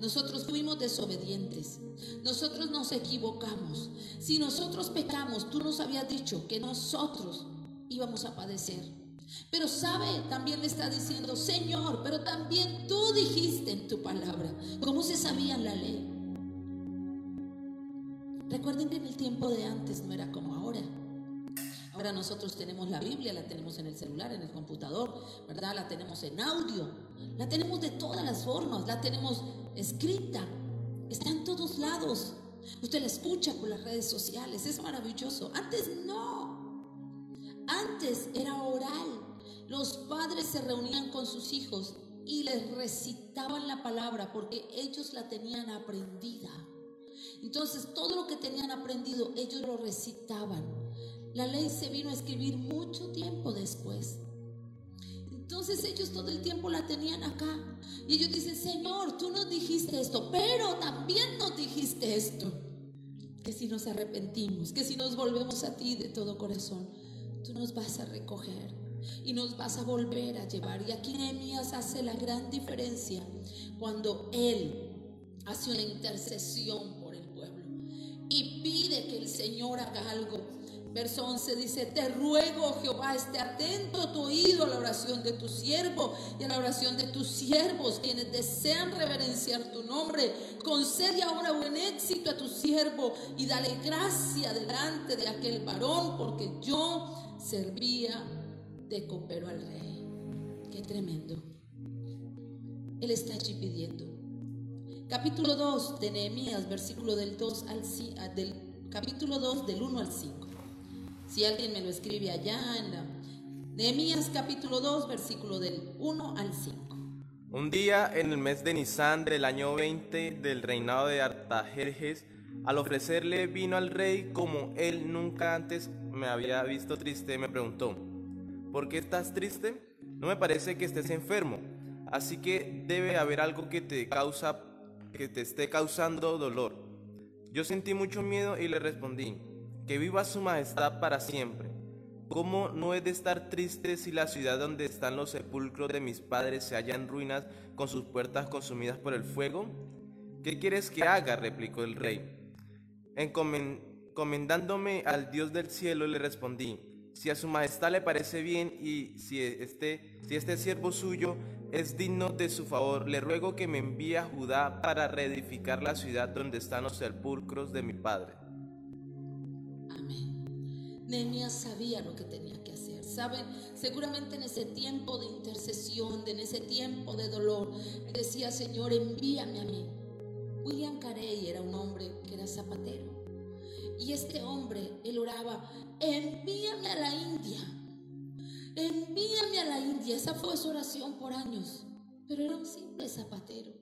nosotros fuimos desobedientes, nosotros nos equivocamos. Si nosotros pecamos, tú nos habías dicho que nosotros íbamos a padecer. Pero sabe, también le está diciendo, Señor, pero también tú dijiste en tu palabra, ¿cómo se sabía la ley? Recuerden que en el tiempo de antes no era como ahora. Ahora nosotros tenemos la Biblia, la tenemos en el celular, en el computador, ¿verdad? La tenemos en audio, la tenemos de todas las formas, la tenemos escrita, está en todos lados. Usted la escucha por las redes sociales, es maravilloso. Antes no. Antes era oral. Los padres se reunían con sus hijos y les recitaban la palabra porque ellos la tenían aprendida. Entonces todo lo que tenían aprendido ellos lo recitaban. La ley se vino a escribir mucho tiempo después. Entonces ellos todo el tiempo la tenían acá. Y ellos dicen, Señor, tú nos dijiste esto, pero también nos dijiste esto. Que si nos arrepentimos, que si nos volvemos a ti de todo corazón, tú nos vas a recoger y nos vas a volver a llevar. Y aquí Nehemías hace la gran diferencia cuando él hace una intercesión por el pueblo y pide que el Señor haga algo. Verso 11 dice, te ruego Jehová, esté atento tu oído a la oración de tu siervo y a la oración de tus siervos, quienes desean reverenciar tu nombre. Concede ahora buen éxito a tu siervo y dale gracia delante de aquel varón, porque yo servía de copero al rey. Qué tremendo. Él está allí pidiendo. Capítulo 2 de Nehemías, versículo del 2 al del capítulo 2 del 1 al 5. Si alguien me lo escribe allá en la Nehemías capítulo 2, versículo del 1 al 5. Un día en el mes de Nisan del año 20 del reinado de Artajerjes, al ofrecerle vino al rey como él nunca antes me había visto triste, me preguntó, ¿por qué estás triste? No me parece que estés enfermo, así que debe haber algo que te causa que te esté causando dolor. Yo sentí mucho miedo y le respondí, que viva su majestad para siempre. ¿Cómo no he de estar triste si la ciudad donde están los sepulcros de mis padres se halla en ruinas con sus puertas consumidas por el fuego? ¿Qué quieres que haga? replicó el rey. Encomendándome al Dios del cielo le respondí, si a su majestad le parece bien y si este, si este siervo suyo es digno de su favor, le ruego que me envíe a Judá para reedificar la ciudad donde están los sepulcros de mi padre. Nehemías sabía lo que tenía que hacer. Saben, seguramente en ese tiempo de intercesión, en ese tiempo de dolor, decía, Señor, envíame a mí. William Carey era un hombre que era zapatero. Y este hombre, él oraba, envíame a la India. Envíame a la India. Esa fue su oración por años. Pero era un simple zapatero.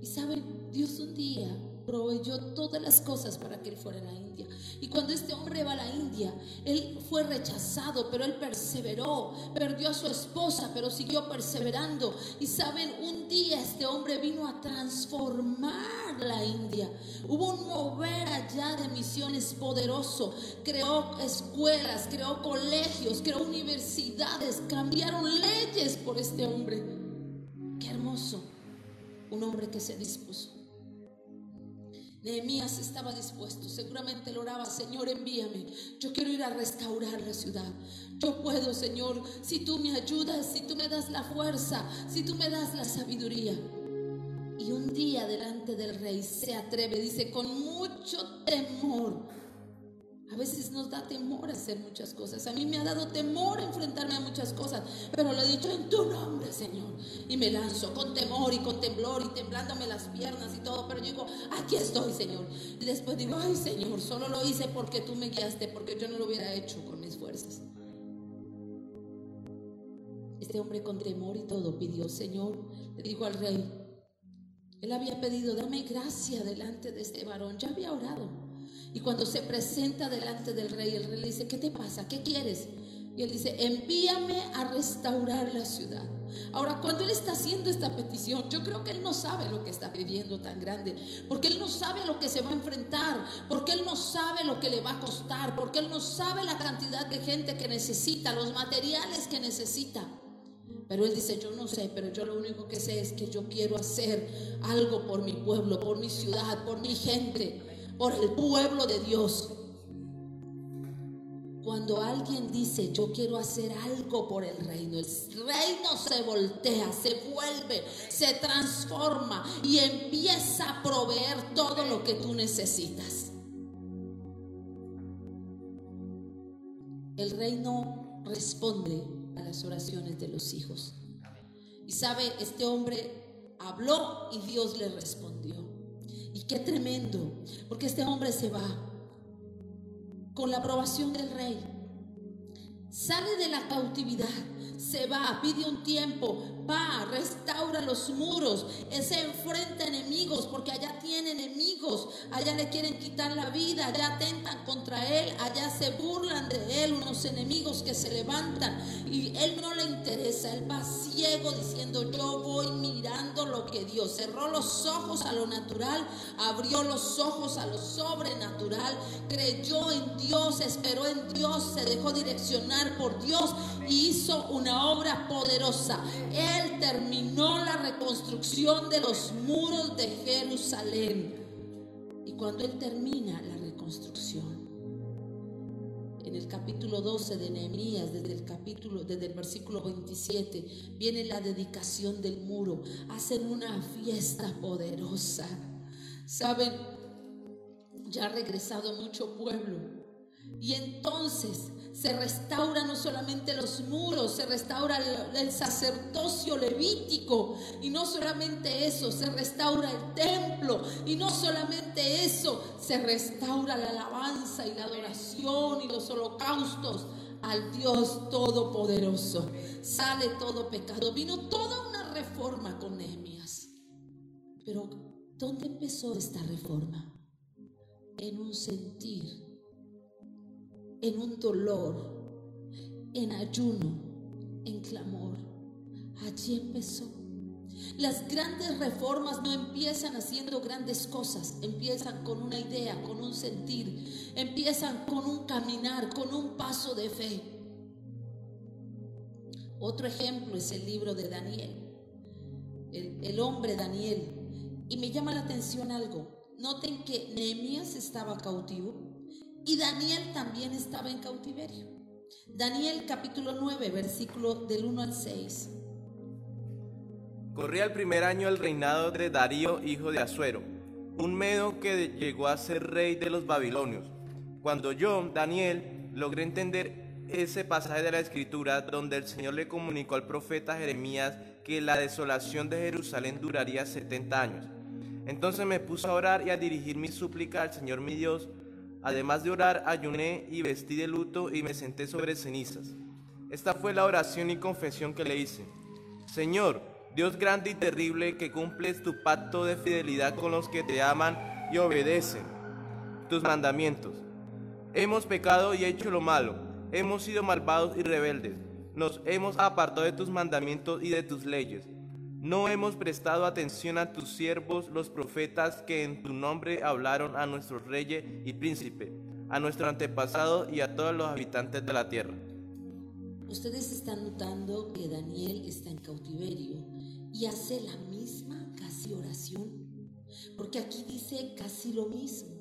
Y saben, Dios un día proveyó todas las cosas para que él fuera a la India. Y cuando este hombre va a la India, él fue rechazado, pero él perseveró, perdió a su esposa, pero siguió perseverando. Y saben, un día este hombre vino a transformar la India. Hubo un mover allá de misiones poderoso. Creó escuelas, creó colegios, creó universidades, cambiaron leyes por este hombre. Qué hermoso. Un hombre que se dispuso Nehemías estaba dispuesto, seguramente lo oraba, Señor, envíame. Yo quiero ir a restaurar la ciudad. Yo puedo, Señor, si tú me ayudas, si tú me das la fuerza, si tú me das la sabiduría. Y un día delante del rey se atreve, dice, con mucho temor a veces nos da temor hacer muchas cosas. A mí me ha dado temor enfrentarme a muchas cosas, pero lo he dicho en tu nombre, Señor. Y me lanzo con temor y con temblor y temblándome las piernas y todo, pero digo, aquí estoy, Señor. Y después digo, ay, Señor, solo lo hice porque tú me guiaste, porque yo no lo hubiera hecho con mis fuerzas. Este hombre con temor y todo pidió, Señor, le dijo al rey, él había pedido, dame gracia delante de este varón, ya había orado. Y cuando se presenta delante del rey, el rey le dice, ¿qué te pasa? ¿Qué quieres? Y él dice, envíame a restaurar la ciudad. Ahora, cuando él está haciendo esta petición, yo creo que él no sabe lo que está pidiendo tan grande, porque él no sabe lo que se va a enfrentar, porque él no sabe lo que le va a costar, porque él no sabe la cantidad de gente que necesita, los materiales que necesita. Pero él dice, yo no sé, pero yo lo único que sé es que yo quiero hacer algo por mi pueblo, por mi ciudad, por mi gente por el pueblo de Dios. Cuando alguien dice, yo quiero hacer algo por el reino, el reino se voltea, se vuelve, se transforma y empieza a proveer todo lo que tú necesitas. El reino responde a las oraciones de los hijos. Y sabe, este hombre habló y Dios le respondió. Y qué tremendo, porque este hombre se va con la aprobación del rey. Sale de la cautividad, se va, pide un tiempo, va, restaura los muros, se enfrenta a enemigos, porque allá tiene enemigos, allá le quieren quitar la vida, allá atentan contra él, allá se burlan de él, unos enemigos que se levantan y él no le interesa, él va ciego diciendo yo voy mirando lo que Dios, cerró los ojos a lo natural, abrió los ojos a lo sobrenatural, creyó en Dios, esperó en Dios, se dejó direccionar por Dios y hizo una obra poderosa. Él terminó la reconstrucción de los muros de Jerusalén. Y cuando Él termina la reconstrucción, en el capítulo 12 de Nehemías, desde el capítulo, desde el versículo 27, viene la dedicación del muro. Hacen una fiesta poderosa. Saben, ya ha regresado mucho pueblo. Y entonces se restaura no solamente los muros, se restaura el, sacerdocio levítico y no solamente eso, se restaura el templo y no solamente eso, se restaura la alabanza y la adoración y los holocaustos al Dios Todopoderoso. Sale todo pecado. Vino toda una reforma con Nehemías. Pero ¿dónde empezó esta reforma? En un sentir en un dolor, en ayuno, en clamor. Allí empezó. Las grandes reformas no empiezan haciendo grandes cosas, empiezan con una idea, con un sentir, empiezan con un caminar, con un paso de fe. Otro ejemplo es el libro de Daniel, el, hombre Daniel. Y me llama la atención algo. Noten que Nehemías estaba cautivo, y Daniel también estaba en cautiverio. Daniel capítulo 9, versículo del 1 al 6. Corría el primer año el reinado de Darío, hijo de Asuero, un medo que llegó a ser rey de los babilonios. Cuando yo, Daniel, logré entender ese pasaje de la escritura donde el Señor le comunicó al profeta Jeremías que la desolación de Jerusalén duraría 70 años. Entonces me puse a orar y a dirigir mi súplica al Señor mi Dios Además de orar, ayuné y vestí de luto y me senté sobre cenizas. Esta fue la oración y confesión que le hice. Señor, Dios grande y terrible, que cumples tu pacto de fidelidad con los que te aman y obedecen tus mandamientos. Hemos pecado y hecho lo malo, hemos sido malvados y rebeldes, nos hemos apartado de tus mandamientos y de tus leyes no hemos prestado atención a tus siervos, los profetas, que en tu nombre hablaron a nuestro rey y príncipe, a nuestro antepasado y a todos los habitantes de la tierra. Ustedes están notando que Daniel está en cautiverio y hace la misma casi oración. Porque aquí dice casi lo mismo.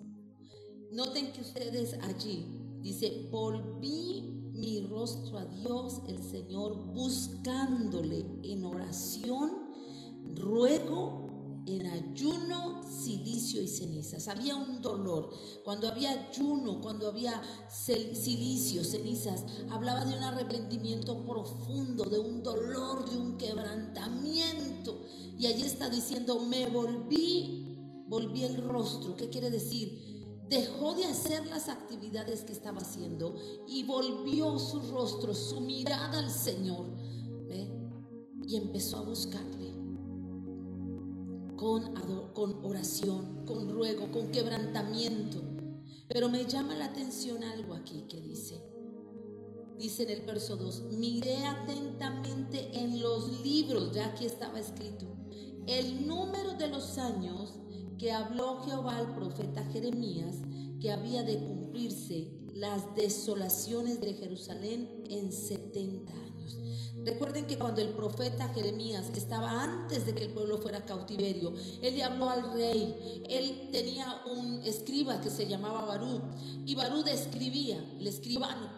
Noten que ustedes allí dice, volví mi rostro a Dios, el Señor, buscándole en oración, ruego en ayuno, silicio y cenizas. Había un dolor. Cuando había ayuno, cuando había silicio, cenizas, hablaba de un arrepentimiento profundo, de un dolor, de un quebrantamiento. Y allí está diciendo, me volví, volví el rostro. ¿Qué quiere decir? Dejó de hacer las actividades que estaba haciendo y volvió su rostro, su mirada al Señor. Y empezó a buscarle con, oración, con ruego, con quebrantamiento. Pero me llama la atención algo aquí que dice. Dice en el verso 2, miré atentamente en los libros, ya aquí estaba escrito, el número de los años que habló Jehová al profeta Jeremías, que había de cumplirse las desolaciones de Jerusalén en 70 años. Recuerden que cuando el profeta Jeremías estaba antes de que el pueblo fuera cautiverio, él habló al rey. Él tenía un escriba que se llamaba Barú y Barú escribía, el escribano.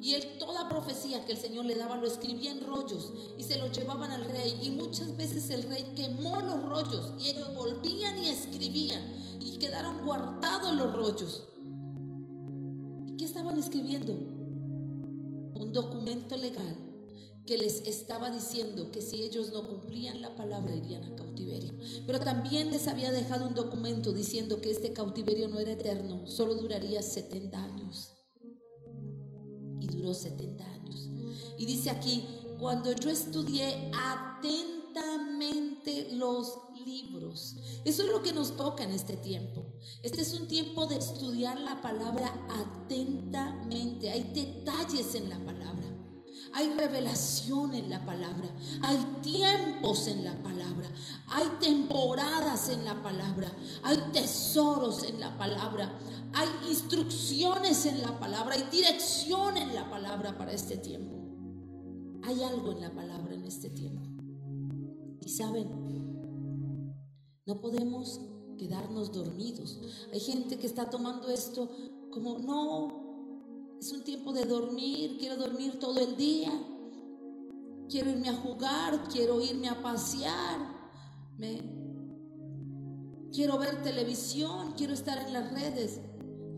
Y él toda profecía que el Señor le daba lo escribía en rollos y se lo llevaban al rey. Y muchas veces el rey quemó los rollos y ellos volvían y escribían y quedaron guardados los rollos. ¿Y qué estaban escribiendo? Un documento legal que les estaba diciendo que si ellos no cumplían la palabra irían a cautiverio. Pero también les había dejado un documento diciendo que este cautiverio no era eterno, solo duraría 70 años. Y duró 70 años. Y dice aquí, cuando yo estudié atentamente los libros, eso es lo que nos toca en este tiempo. Este es un tiempo de estudiar la palabra atentamente. Hay detalles en la palabra. Hay revelación en la palabra. Hay tiempos en la palabra. Hay temporadas en la palabra. Hay tesoros en la palabra. Hay instrucciones en la palabra. Hay dirección en la palabra para este tiempo. Hay algo en la palabra en este tiempo. Y saben, no podemos quedarnos dormidos. Hay gente que está tomando esto como, no, es un tiempo de dormir, quiero dormir todo el día. Quiero irme a jugar, quiero irme a pasear. Me, quiero ver televisión, quiero estar en las redes.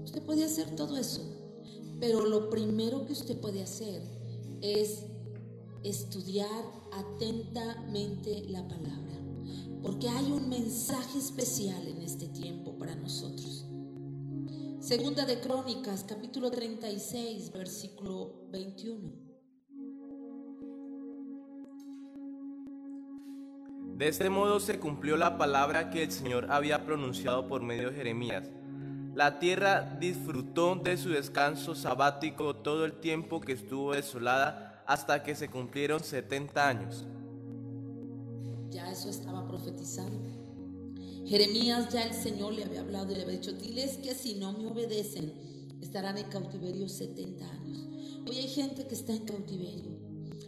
Usted puede hacer todo eso. Pero lo primero que usted puede hacer es estudiar atentamente la palabra. Porque hay un mensaje especial en este tiempo para nosotros. Segunda de Crónicas, capítulo 36, versículo 21. De este modo se cumplió la palabra que el Señor había pronunciado por medio de Jeremías. La tierra disfrutó de su descanso sabático todo el tiempo que estuvo desolada hasta que se cumplieron 70 años. Ya eso estaba profetizando. Jeremías ya el Señor le había hablado y le había dicho, diles que si no me obedecen, estarán en cautiverio 70 años. Hoy hay gente que está en cautiverio.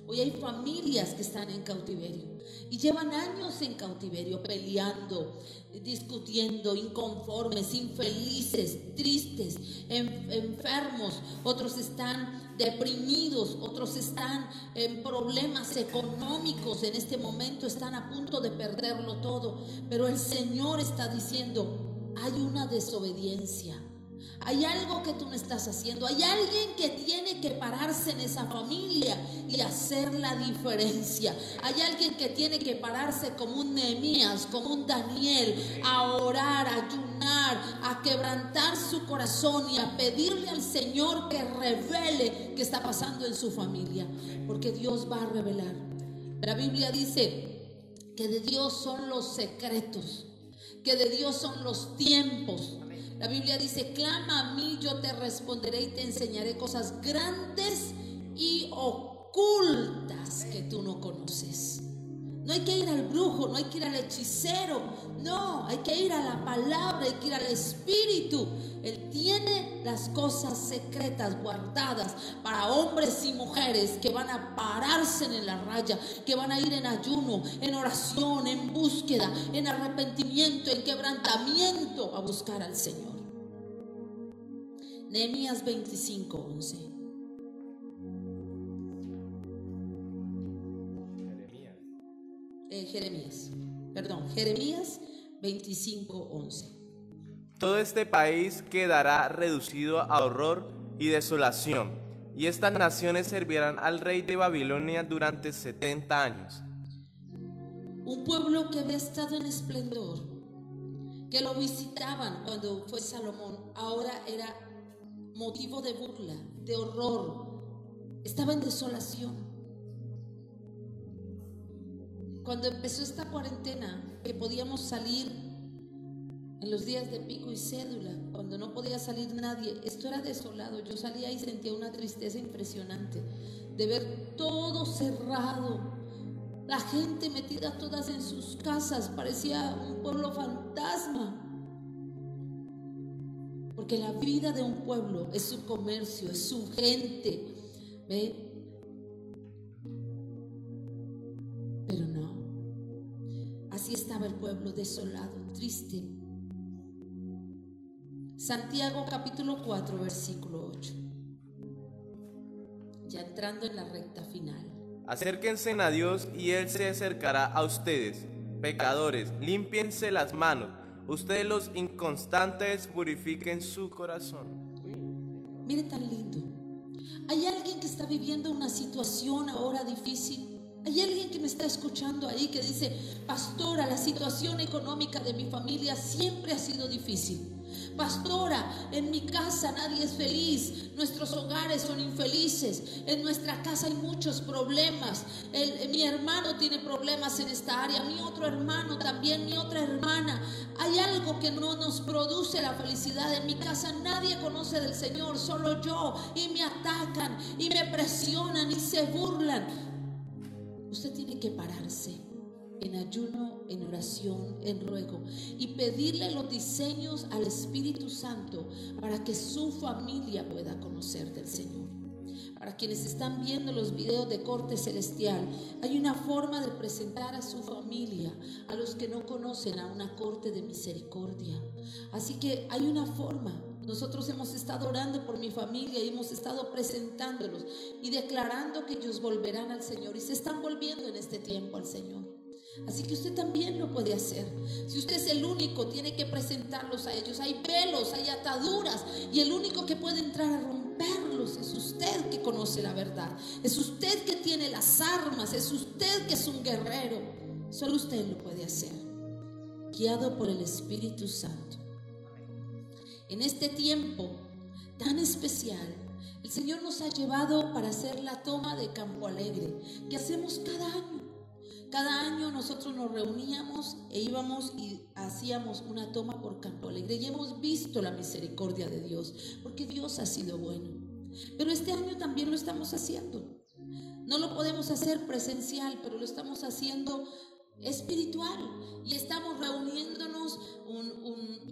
Hoy hay familias que están en cautiverio y llevan años en cautiverio peleando, discutiendo, inconformes, infelices, tristes, enfermos. Otros están deprimidos, otros están en problemas económicos. En este momento están a punto de perderlo todo. Pero el Señor está diciendo, hay una desobediencia hay algo que tú no estás haciendo. Hay alguien que tiene que pararse en esa familia y hacer la diferencia. Hay alguien que tiene que pararse como un Nehemías, como un Daniel, a orar, a ayunar, a quebrantar su corazón y a pedirle al Señor que revele qué está pasando en su familia. Porque Dios va a revelar. La Biblia dice que de Dios son los secretos, que de Dios son los tiempos la Biblia dice, clama a mí, yo te responderé y te enseñaré cosas grandes y ocultas que tú no conoces. No hay que ir al brujo, no hay que ir al hechicero, no, hay que ir a la palabra, hay que ir al Espíritu. Él tiene las cosas secretas guardadas para hombres y mujeres que van a pararse en la raya, que van a ir en ayuno, en oración, en búsqueda, en arrepentimiento, en quebrantamiento a buscar al Señor. Nehemías 25, 11. Jeremías, perdón, Jeremías 25, 11. Todo este país quedará reducido a horror y desolación, y estas naciones servirán al rey de Babilonia durante 70 años. Un pueblo que había estado en esplendor, que lo visitaban cuando fue Salomón, ahora era motivo de burla, de horror, estaba en desolación. Cuando empezó esta cuarentena, que podíamos salir en los días de pico y cédula, cuando no podía salir nadie, esto era desolado. Yo salía y sentía una tristeza impresionante de ver todo cerrado, la gente metida todas en sus casas, parecía un pueblo fantasma. Porque la vida de un pueblo es su comercio, es su gente. ¿Ve? Así estaba el pueblo desolado, triste. Santiago capítulo 4, versículo 8. Ya entrando en la recta final. Acérquense a Dios y Él se acercará a ustedes. Pecadores, límpiense las manos. Ustedes los inconstantes purifiquen su corazón. Mire tan lindo. Hay alguien que está viviendo una situación ahora difícil hay alguien que me está escuchando ahí que dice, pastora, la situación económica de mi familia siempre ha sido difícil. Pastora, en mi casa nadie es feliz, nuestros hogares son infelices, en nuestra casa hay muchos problemas, mi hermano tiene problemas en esta área, mi otro hermano también, mi otra hermana. Hay algo que no nos produce la felicidad. En mi casa nadie conoce del Señor, solo yo, y me atacan y me presionan y se burlan. Usted tiene que pararse en ayuno, en oración, en ruego y pedirle los diseños al Espíritu Santo para que su familia pueda conocer del Señor. Para quienes están viendo los videos de corte celestial, hay una forma de presentar a su familia, a los que no conocen a una corte de misericordia. Así que hay una forma nosotros hemos estado orando por mi familia y hemos estado presentándolos y declarando que ellos volverán al Señor y se están volviendo en este tiempo al Señor. Así que usted también lo puede hacer. Si usted es el único, tiene que presentarlos a ellos. Hay pelos, hay ataduras y el único que puede entrar a romperlos es usted que conoce la verdad. Es usted que tiene las armas, es usted que es un guerrero. Solo usted lo puede hacer, guiado por el Espíritu Santo en este tiempo tan especial, el Señor nos ha llevado para hacer la toma de Campo Alegre, que hacemos cada año. Cada año nosotros nos reuníamos e íbamos y hacíamos una toma por Campo Alegre y hemos visto la misericordia de Dios, porque Dios ha sido bueno. Pero este año también lo estamos haciendo. No lo podemos hacer presencial, pero lo estamos haciendo espiritual y estamos reuniéndonos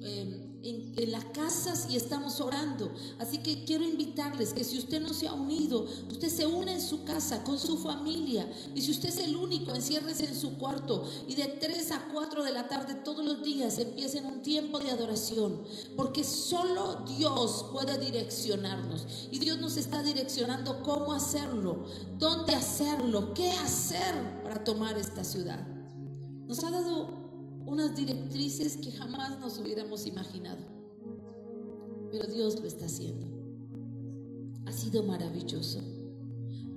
em, en, las casas y estamos orando. Así que quiero invitarles que si usted no se ha unido, usted se une en su casa con su familia y si usted es el único, enciérrese en su cuarto y de 3 a 4 de la tarde todos los días empiecen un tiempo de adoración, porque solo Dios puede direccionarnos y Dios nos está direccionando cómo hacerlo, dónde hacerlo, qué hacer para tomar esta ciudad. Nos ha dado unas directrices que jamás nos hubiéramos imaginado. Pero Dios lo está haciendo. Ha sido maravilloso.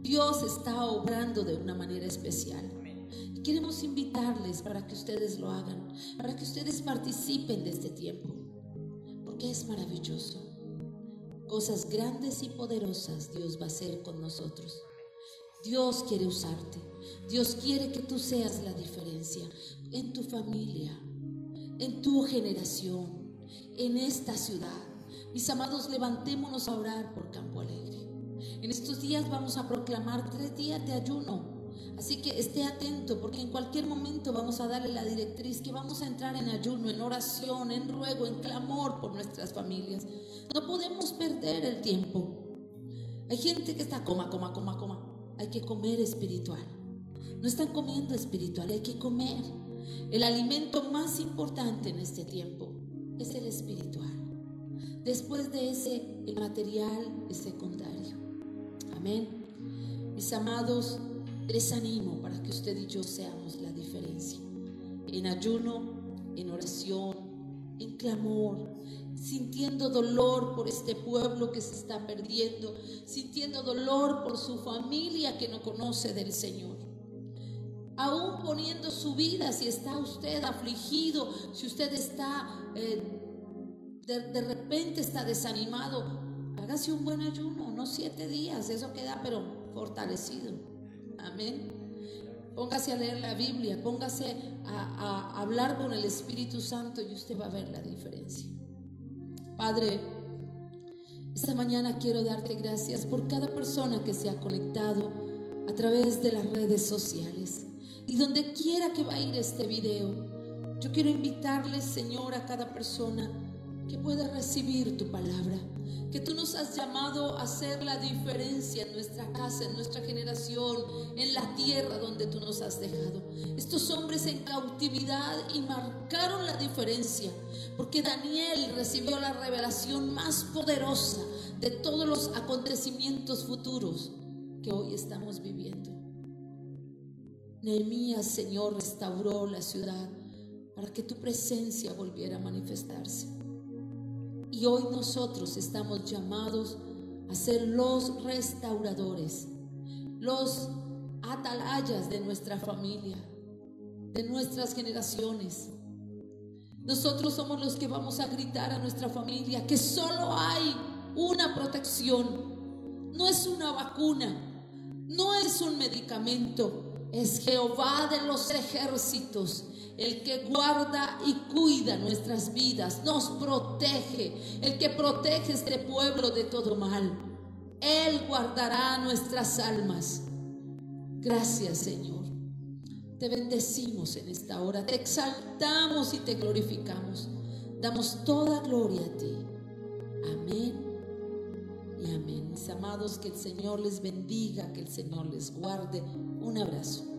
Dios está obrando de una manera especial. Queremos invitarles para que ustedes lo hagan, para que ustedes participen de este tiempo, porque es maravilloso. Cosas grandes y poderosas Dios va a hacer con nosotros. Dios quiere usarte. Dios quiere que tú seas la diferencia en tu familia, en tu generación, en esta ciudad. Mis amados, levantémonos a orar por Campo Alegre. En estos días vamos a proclamar tres días de ayuno. Así que esté atento porque en cualquier momento vamos a darle la directriz que vamos a entrar en ayuno, en oración, en ruego, en clamor por nuestras familias. No podemos perder el tiempo. Hay gente que está coma, coma, coma, coma. Hay que comer espiritual. No están comiendo espiritual, hay que comer. El alimento más importante en este tiempo es el espiritual. Después de ese, el material es secundario. Amén. Mis amados, les animo para que usted y yo seamos la diferencia. En ayuno, en oración, en clamor, sintiendo dolor por este pueblo que se está perdiendo, sintiendo dolor por su familia que no conoce del Señor. Aún poniendo su vida, si está usted afligido, si usted está, eh, de, de repente está desanimado, hágase un buen ayuno, no siete días, eso queda pero fortalecido. Amén. Póngase a leer la Biblia, póngase a, a, hablar con el Espíritu Santo y usted va a ver la diferencia. Padre, esta mañana quiero darte gracias por cada persona que se ha conectado a través de las redes sociales. Y donde quiera que va a ir este video, yo quiero invitarles, Señor, a cada persona que pueda recibir tu palabra que tú nos has llamado a hacer la diferencia en nuestra casa, en nuestra generación, en la tierra donde tú nos has dejado. Estos hombres en cautividad y marcaron la diferencia, porque Daniel recibió la revelación más poderosa de todos los acontecimientos futuros que hoy estamos viviendo. Nehemías, Señor, restauró la ciudad para que tu presencia volviera a manifestarse. Y hoy nosotros estamos llamados a ser los restauradores, los atalayas de nuestra familia, de nuestras generaciones. Nosotros somos los que vamos a gritar a nuestra familia que solo hay una protección, no es una vacuna, no es un medicamento, es Jehová de los ejércitos el que guarda y cuida nuestras vidas, nos protege, el que protege este pueblo de todo mal. Él guardará nuestras almas. Gracias Señor. Te bendecimos en esta hora, te exaltamos y te glorificamos. Damos toda gloria a ti. Amén y amén. Mis amados, que el Señor les bendiga, que el Señor les guarde. Un abrazo.